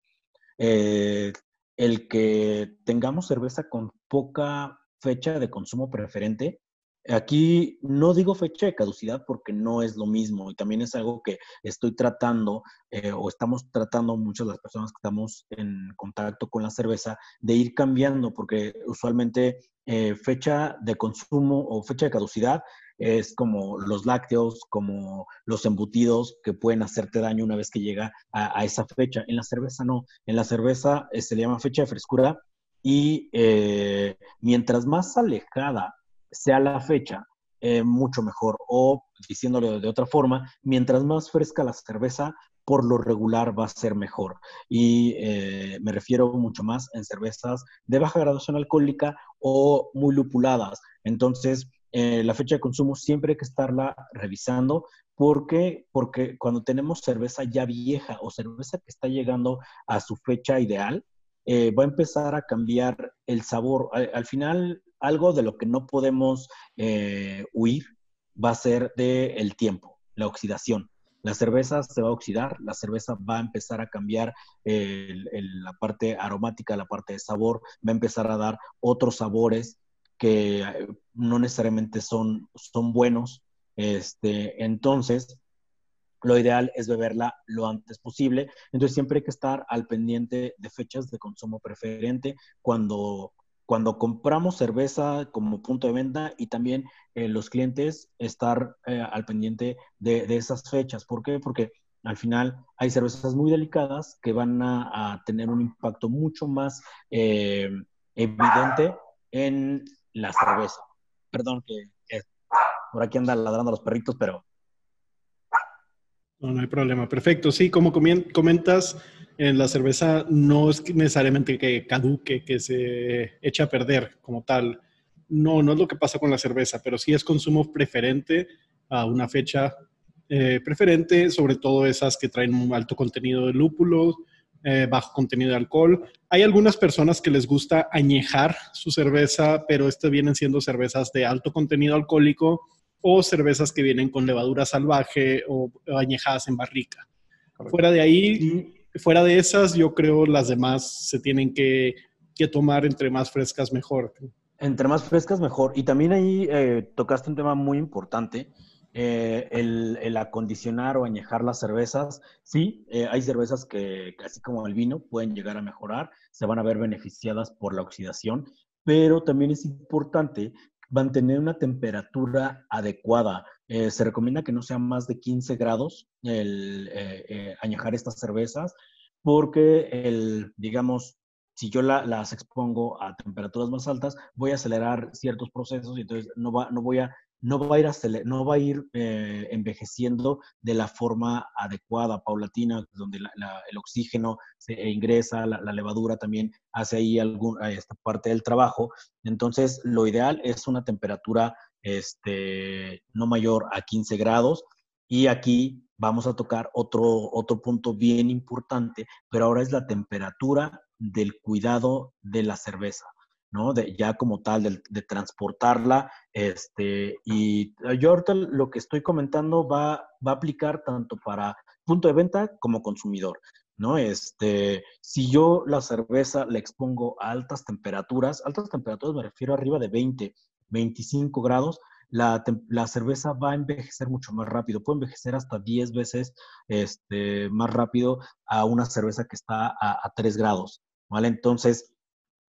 eh, el que tengamos cerveza con poca fecha de consumo preferente Aquí no digo fecha de caducidad porque no es lo mismo y también es algo que estoy tratando eh, o estamos tratando muchas las personas que estamos en contacto con la cerveza de ir cambiando porque usualmente eh, fecha de consumo o fecha de caducidad es como los lácteos, como los embutidos que pueden hacerte daño una vez que llega a, esa fecha. En la cerveza no, en la cerveza eh, se le llama fecha de frescura y mientras más alejada sea la fecha, eh, mucho mejor. O, diciéndolo de otra forma, mientras más fresca la cerveza, por lo regular va a ser mejor. Y eh, me refiero mucho más en cervezas de baja graduación alcohólica o muy lupuladas. Entonces, eh, la fecha de consumo siempre hay que estarla revisando. porque Porque cuando tenemos cerveza ya vieja o cerveza que está llegando a su fecha ideal, va a empezar a cambiar el sabor. al final, algo de lo que no podemos eh, huir va a ser del el tiempo, la oxidación. La cerveza se va a oxidar, la cerveza va a empezar a cambiar la parte aromática, la parte de sabor, va a empezar a dar otros sabores que eh, no necesariamente son, son buenos. Este, entonces, lo ideal es beberla lo antes posible. Entonces, siempre hay que estar al pendiente de fechas de consumo preferente cuando cuando compramos cerveza como punto de venta y también eh, los clientes estar eh, al pendiente de, esas fechas. ¿Por qué? Porque al final hay cervezas muy delicadas que van a, tener un impacto mucho más eh, evidente en la cerveza. Perdón que, por aquí andan ladrando los perritos, pero... No, no hay problema. Perfecto. Sí, como comentas, en la cerveza no es necesariamente que caduque, que se eche a perder como tal. No, no es lo que pasa con la cerveza, pero sí es consumo preferente a una fecha eh, preferente, sobre todo esas que traen un alto contenido de lúpulo, eh, bajo contenido de alcohol. Hay algunas personas que les gusta añejar su cerveza, pero estas vienen siendo cervezas de alto contenido alcohólico o cervezas que vienen con levadura salvaje o añejadas en barrica. Fuera de ahí, fuera de esas, yo creo las demás se tienen que, tomar entre más frescas mejor. Entre más frescas, mejor. Y también ahí eh, tocaste un tema muy importante, eh, el, acondicionar o añejar las cervezas. Sí, eh, hay cervezas que, así como el vino, pueden llegar a mejorar, se van a ver beneficiadas por la oxidación, pero también es importante mantener una temperatura adecuada. se recomienda que no sea más de 15 grados el añejar estas cervezas, porque el, digamos, si yo las expongo a temperaturas más altas, voy a acelerar ciertos procesos y entonces no, va, no voy a no va a ir, no va a ir eh, envejeciendo de la forma adecuada, paulatina, donde el oxígeno se ingresa, la, levadura también hace ahí alguna esta parte del trabajo. Entonces, lo ideal es una temperatura este, no mayor a 15 grados. Y aquí vamos a tocar otro, otro punto bien importante, pero ahora es la temperatura del cuidado de la cerveza, ¿no? De, ya como tal, de, transportarla. Este, y yo ahorita lo que estoy comentando va, va a aplicar tanto para punto de venta como consumidor. ¿no? Este, si yo la cerveza la expongo a altas temperaturas, altas temperaturas me refiero arriba de 20, 25 grados, la, cerveza va a envejecer mucho más rápido, puede envejecer hasta 10 veces este, más rápido a una cerveza que está a, a 3 grados. ¿vale? Entonces,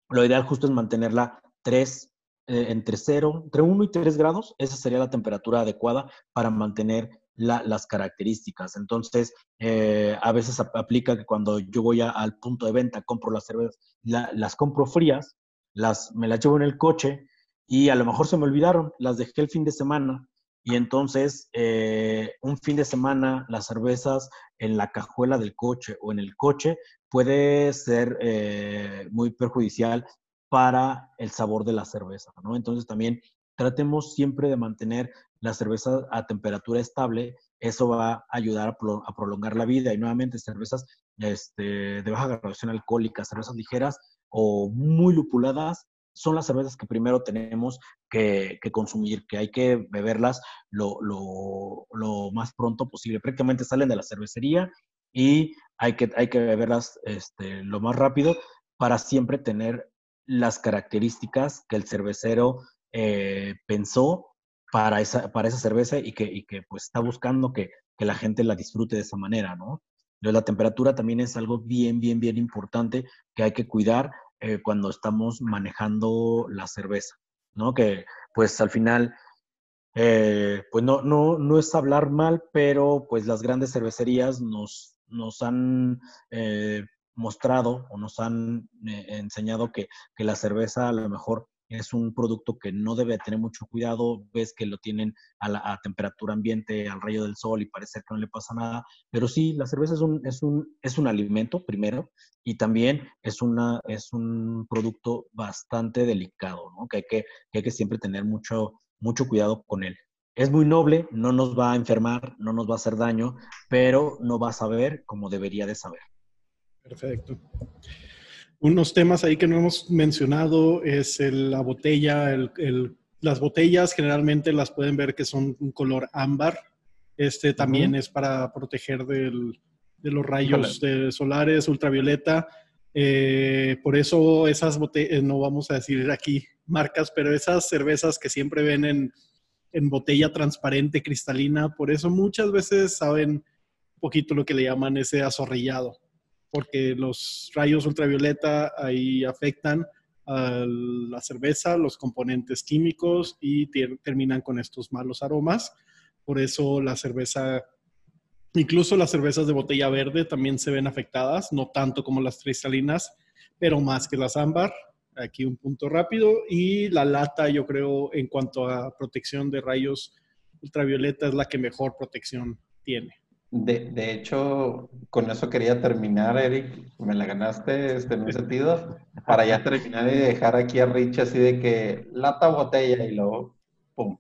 lo ideal justo es mantenerla 3, eh, entre 0, entre 1 y 3 grados, esa sería la temperatura adecuada para mantener las características. Entonces, eh, a veces aplica que cuando yo voy al punto de venta, compro las cervezas, las compro frías, las, me las llevo en el coche y a lo mejor se me olvidaron, las dejé el fin de semana y entonces eh, un fin de semana las cervezas en la cajuela del coche o en el coche puede ser eh, muy perjudicial para el sabor de la cerveza, ¿no? Entonces también tratemos siempre de mantener la cerveza a temperatura estable, eso va a ayudar a, prolongar la vida y nuevamente cervezas este, de baja graduación alcohólica, cervezas ligeras o muy lupuladas, son las cervezas que primero tenemos que, consumir, que hay que beberlas lo, lo, más pronto posible. Prácticamente salen de la cervecería y hay que, hay que beberlas este, lo más rápido para siempre tener las características que el cervecero eh, pensó para esa, para esa cerveza y que, y que pues está buscando que, que, la gente la disfrute de esa manera, ¿no? la temperatura también es algo bien, bien, bien importante que hay que cuidar eh, cuando estamos manejando la cerveza, ¿no? Que pues al final eh, pues no, no, no es hablar mal, pero pues las grandes cervecerías nos nos han eh, mostrado o nos han eh, enseñado que, la cerveza a lo mejor es un producto que no debe tener mucho cuidado, ves que lo tienen a, la, temperatura ambiente, al rayo del sol y parece que no le pasa nada, pero sí, la cerveza es un, es un, es un alimento primero y también es, una, es un producto bastante delicado, ¿no? que, hay que, que hay que siempre tener mucho, mucho cuidado con él es muy noble, no nos va a enfermar, no nos va a hacer daño, pero no va a saber como debería de saber. Perfecto. Unos temas ahí que no hemos mencionado es la botella. las botellas generalmente las pueden ver que son un color ámbar. Este también es para proteger de los rayos solares, ultravioleta. Eh, por eso esas botellas, no vamos a decir aquí marcas, pero esas cervezas que siempre ven en, en botella transparente, cristalina. Por eso muchas veces saben un poquito lo que le llaman ese azorrillado, porque los rayos ultravioleta ahí afectan a la cerveza, los componentes químicos y terminan con estos malos aromas. Por eso la cerveza, incluso las cervezas de botella verde también se ven afectadas, no tanto como las cristalinas, pero más que las ámbar aquí un punto rápido. Y la lata, yo creo, en cuanto a protección de rayos ultravioleta, es la que mejor protección tiene. De, de hecho, con eso quería terminar, Eric. Me la ganaste este, en un sentido. Para ya terminar y dejar aquí a Rich así de que lata botella y luego, ¡pum!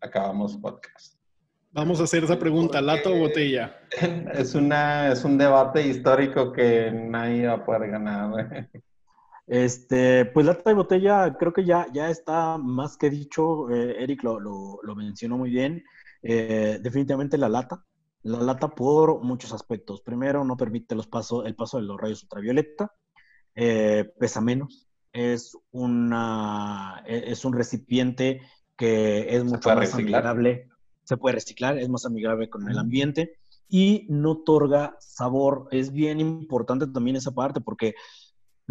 Acabamos podcast. Vamos a hacer esa pregunta, ¿lata o botella? [LAUGHS] Es, una, es un debate histórico que nadie va a poder ganar. Este, pues lata y botella creo que ya, ya está más que dicho, eh, Eric lo, lo, mencionó muy bien. Eh, definitivamente la lata. La lata por muchos aspectos. Primero, no permite los pasos, el paso de los rayos ultravioleta. Eh, pesa menos. es, una, e, es un recipiente que es mucho más amigable, se puede reciclar, es más amigable con el ambiente y no otorga sabor. Es bien importante también esa parte porque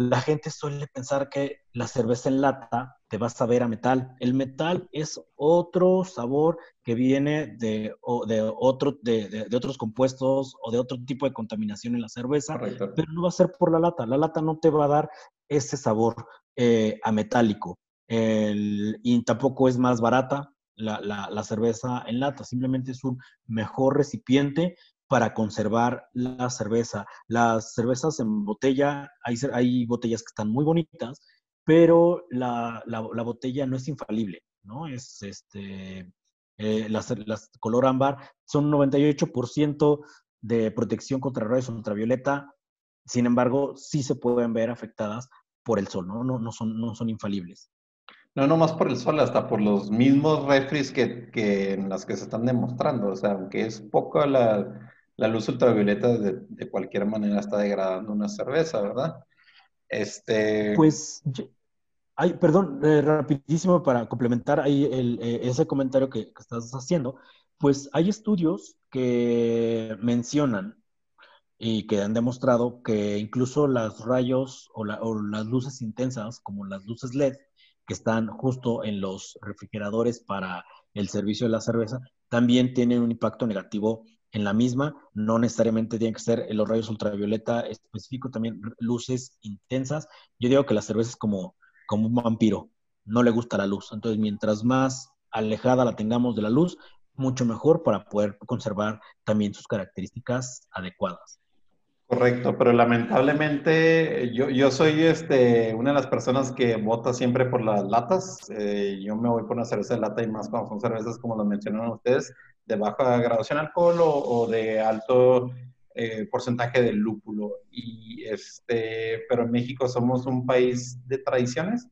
la gente suele pensar que la cerveza en lata te va a saber a metal. El metal es otro sabor que viene de, de, otro, de, otros compuestos o de otro tipo de contaminación en la cerveza, pero no va a ser por la lata. La lata no te va a dar ese sabor eh, a metálico. y tampoco es más barata la, la cerveza en lata, simplemente es un mejor recipiente para conservar la cerveza. Las cervezas en botella, hay, hay botellas que están muy bonitas, pero la, la, botella no es infalible, ¿no? Es este, eh, las, las, color ámbar son 98% de protección contra rayos ultravioleta, sin embargo, sí se pueden ver afectadas por el sol, ¿no? No, no, son, no son infalibles. No, no más por el sol, hasta por los mismos refris que, que en las que se están demostrando. O sea, aunque es poco la, la luz ultravioleta de, cualquier manera está degradando una cerveza, ¿verdad? Este... Pues, ay, perdón, eh, rapidísimo para complementar ahí eh, ese comentario que, estás haciendo, pues hay estudios que mencionan y que han demostrado que incluso los rayos o, o, las luces intensas, como las luces LED, que están justo en los refrigeradores para el servicio de la cerveza, también tienen un impacto negativo en la misma, no necesariamente tienen que ser los rayos ultravioleta específico, también luces intensas. Yo digo que la cerveza es como, como un vampiro, no le gusta la luz. Entonces, mientras más alejada la tengamos de la luz, mucho mejor para poder conservar también sus características adecuadas. Correcto, pero lamentablemente yo, yo soy este, una de las personas que vota siempre por las latas. Eh, yo me voy por una cerveza de lata y más cuando son cervezas como lo mencionaron ustedes de baja graduación alcohol o, de alto eh, porcentaje de lúpulo. Y este, pero en México somos un país de tradiciones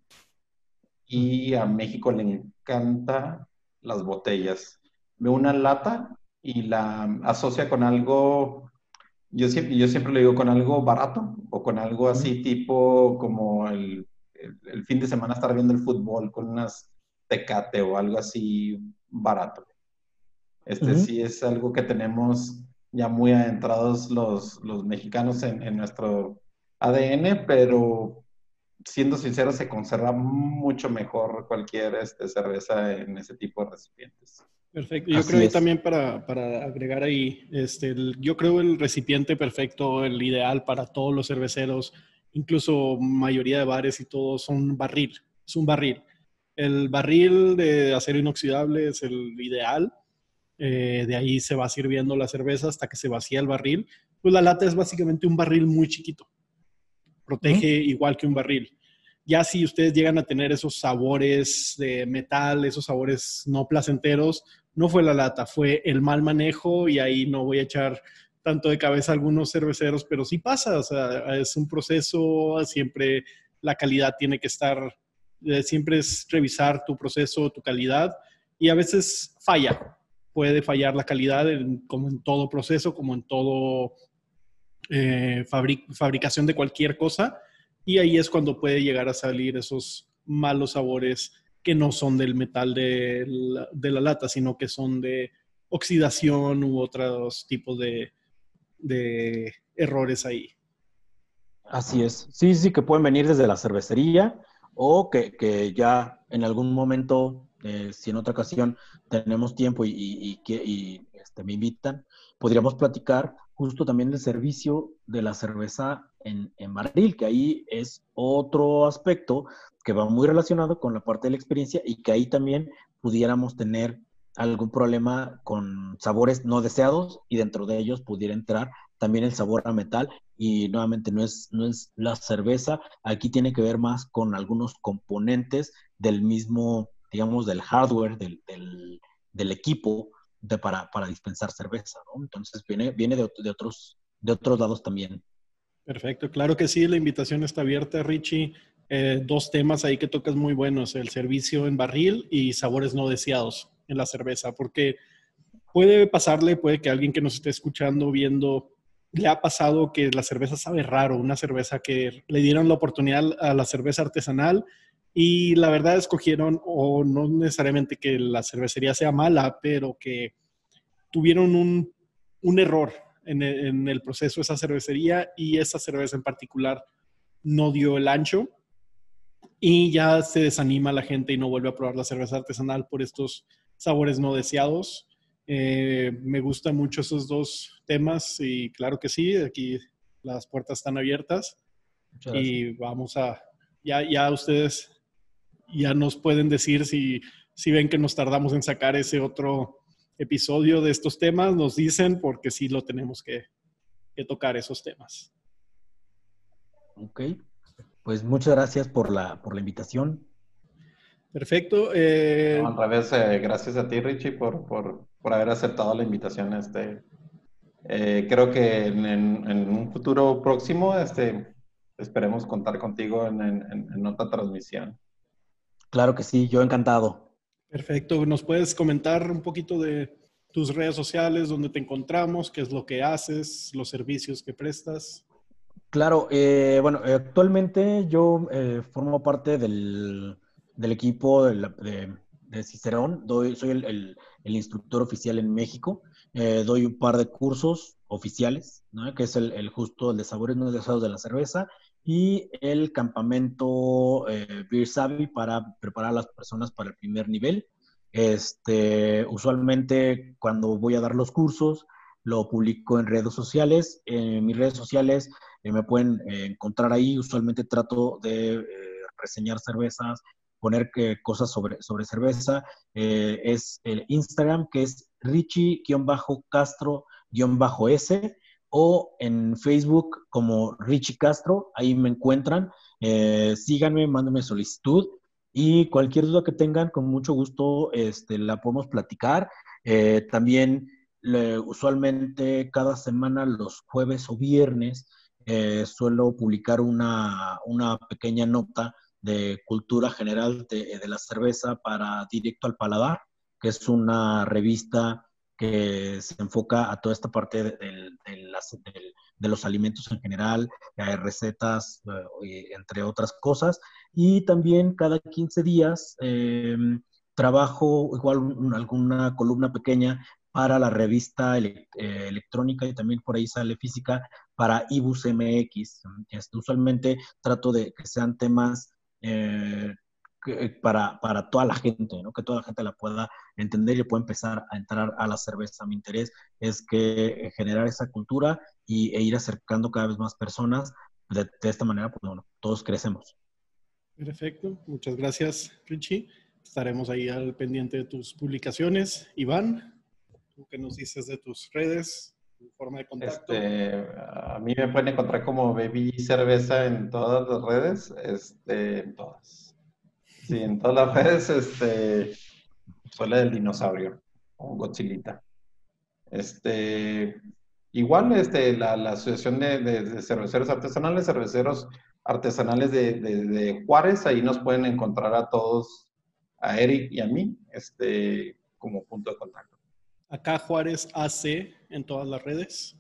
y a México le encanta las botellas. Ve una lata y la asocia con algo, yo siempre, yo siempre le digo con algo barato o con algo así tipo como el, el fin de semana estar viendo el fútbol con unas tecate o algo así barato. Este sí es algo que tenemos ya muy adentrados los, los mexicanos en, en, nuestro ADN, pero siendo sincero, se conserva mucho mejor cualquier este, cerveza en ese tipo de recipientes. Perfecto. Yo creo que también para, para, agregar ahí, este, yo creo el recipiente perfecto, el ideal para todos los cerveceros, incluso mayoría de bares y todo, son barril. Es un barril. El barril de acero inoxidable es el ideal eh, de ahí se va sirviendo la cerveza hasta que se vacía el barril. Pues la lata es básicamente un barril muy chiquito. Protege igual que un barril. Ya si ustedes llegan a tener esos sabores de metal, esos sabores no placenteros, no fue la lata, fue el mal manejo y ahí no voy a echar tanto de cabeza a algunos cerveceros, pero sí pasa, o sea, es un proceso, siempre la calidad tiene que estar, eh, siempre es revisar tu proceso, tu calidad y a veces falla, puede fallar la calidad como en todo proceso, como en todo eh, fabricación de cualquier cosa. Y ahí es cuando puede llegar a salir esos malos sabores que no son del metal de la, lata, sino que son de oxidación u otros tipos de, de errores ahí. Así es. Sí, sí, que pueden venir desde la cervecería o que, que ya en algún momento eh, si en otra ocasión tenemos tiempo y, y, este, me invitan, podríamos platicar justo también del servicio de la cerveza en, en, barril, que ahí es otro aspecto que va muy relacionado con la parte de la experiencia y que ahí también pudiéramos tener algún problema con sabores no deseados y dentro de ellos pudiera entrar también el sabor a metal. Y nuevamente no es, no es la cerveza, aquí tiene que ver más con algunos componentes del mismo digamos, del hardware, del, del, equipo para, para, dispensar cerveza. Entonces viene, viene de, de, otros, de otros lados también. Perfecto, claro que sí, la invitación está abierta, Richie. Eh, dos temas ahí que tocas muy buenos, el servicio en barril y sabores no deseados en la cerveza, porque puede pasarle, puede que alguien que nos esté escuchando, viendo, le ha pasado que la cerveza sabe raro, una cerveza que le dieron la oportunidad a la cerveza artesanal y la verdad escogieron, o no necesariamente que la cervecería sea mala, pero que tuvieron un, un error en el, en el, proceso de esa cervecería y esa cerveza en particular no dio el ancho y ya se desanima la gente y no vuelve a probar la cerveza artesanal por estos sabores no deseados. Eh, me gustan mucho esos dos temas y claro que sí, aquí las puertas están abiertas y vamos a, ya, ya ustedes ya nos pueden decir si, si ven que nos tardamos en sacar ese otro episodio de estos temas, nos dicen porque sí lo tenemos que, que tocar esos temas. Ok, pues muchas gracias por la, por la invitación. Perfecto. Eh... No, eh, gracias a ti, Richie, por, por, por, haber aceptado la invitación. Este, eh, creo que en, en, en, un futuro próximo este, esperemos contar contigo en, en, otra transmisión. Claro que sí, yo encantado. Perfecto. ¿Nos puedes comentar un poquito de tus redes sociales, dónde te encontramos, qué es lo que haces, los servicios que prestas? Claro, eh, bueno, actualmente yo eh, formo parte del, del equipo de, de, Cicerón, doy, soy el, el, el, instructor oficial en México, eh, doy un par de cursos oficiales, ¿no? que es el, el, justo el de sabores no deseados de la cerveza y el campamento eh, Beer Savvy para preparar a las personas para el primer nivel. Este, usualmente cuando voy a dar los cursos, lo publico en redes sociales. En mis redes sociales eh, me pueden eh, encontrar ahí. Usualmente trato de eh, reseñar cervezas, poner cosas sobre, sobre cerveza. es el Instagram que es Richie-Castro-S o en Facebook como Richie Castro. Ahí me encuentran. síganme, mándenme solicitud. Y cualquier duda que tengan, con mucho gusto este, la podemos platicar. también le, usualmente cada semana, los jueves o viernes, eh, suelo publicar una, una, pequeña nota de cultura general de, de, la cerveza para Directo al Paladar, que es una revista que se enfoca a toda esta parte de, de, los alimentos en general, recetas, eh, entre otras cosas. Y también cada 15 días eh, trabajo igual un, alguna columna pequeña para la revista ele eh, electrónica y también por ahí sale física para IBUS MX. Este, usualmente trato de que sean temas eh, para, para, toda la gente, ¿no? que toda la gente la pueda entender y pueda empezar a entrar a la cerveza. Mi interés es que eh, generar esa cultura y, e ir acercando cada vez más personas. De, de esta manera, pues bueno, todos crecemos. Perfecto, muchas gracias, Richie. Estaremos ahí al pendiente de tus publicaciones. Iván, qué nos dices de tus redes, tu forma de contacto? Este, a mí me pueden encontrar como Baby Cerveza en todas las redes, este, en todas. Sí, en todas las redes, este, soy del dinosaurio, o Godzilla. Este, igual, este, la, la Asociación de, de, de, Cerveceros Artesanales, Cerveceros Artesanales de, de, Juárez, ahí nos pueden encontrar a todos, a Eric y a mí, este, como punto de contacto acá Juárez AC en todas las redes.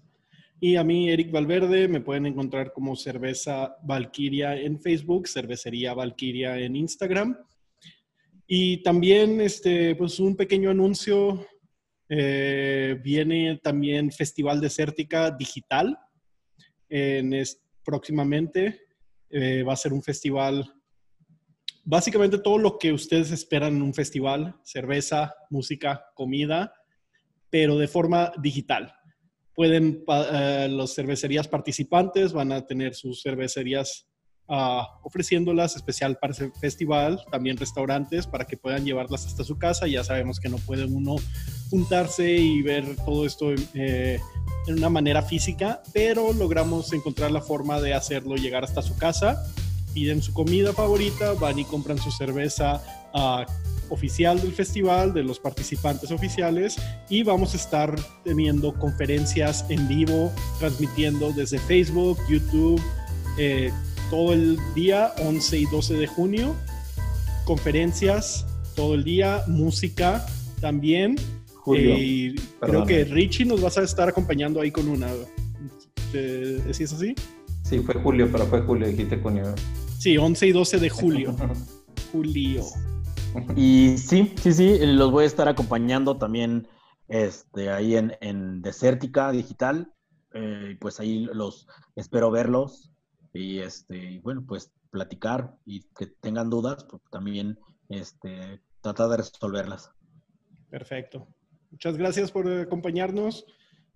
Y a mí, Eric Valverde, me pueden encontrar como Cerveza Valkyria en Facebook, Cervecería Valkyria en Instagram. Y también, este, pues un pequeño anuncio, eh, viene también Festival Desértica Digital en próximamente. Eh, va a ser un festival, básicamente todo lo que ustedes esperan en un festival, cerveza, música, comida, pero de forma digital. Pueden, uh, las cervecerías participantes van a tener sus cervecerías uh, ofreciéndolas especial para ese festival, también restaurantes para que puedan llevarlas hasta su casa. Ya sabemos que no puede uno juntarse y ver todo esto eh, en una manera física, pero logramos encontrar la forma de hacerlo llegar hasta su casa. Piden su comida favorita, van y compran su cerveza uh, oficial del festival, de los participantes oficiales y vamos a estar teniendo conferencias en vivo, transmitiendo desde Facebook, YouTube, eh, todo el día, 11 y 12 de junio, conferencias todo el día, música también. Julio, eh, creo que Richie nos vas a estar acompañando ahí con una. Este, ¿Sí es así? Sí, fue julio, pero fue julio, dijiste junio. Sí, 11 y 12 de julio. [LAUGHS] julio. Y sí, sí, sí, los voy a estar acompañando también este, ahí en, en Desértica Digital. Eh, pues ahí los espero verlos y este, bueno, pues platicar y que tengan dudas, pues también este, tratar de resolverlas. Perfecto. Muchas gracias por acompañarnos.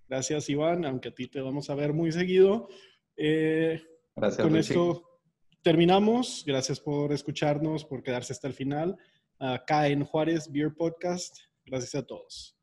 Gracias, Iván, aunque a ti te vamos a ver muy seguido. Eh, gracias. Con esto terminamos. Gracias por escucharnos, por quedarse hasta el final. Acá en Juárez Beer Podcast. Gracias a todos.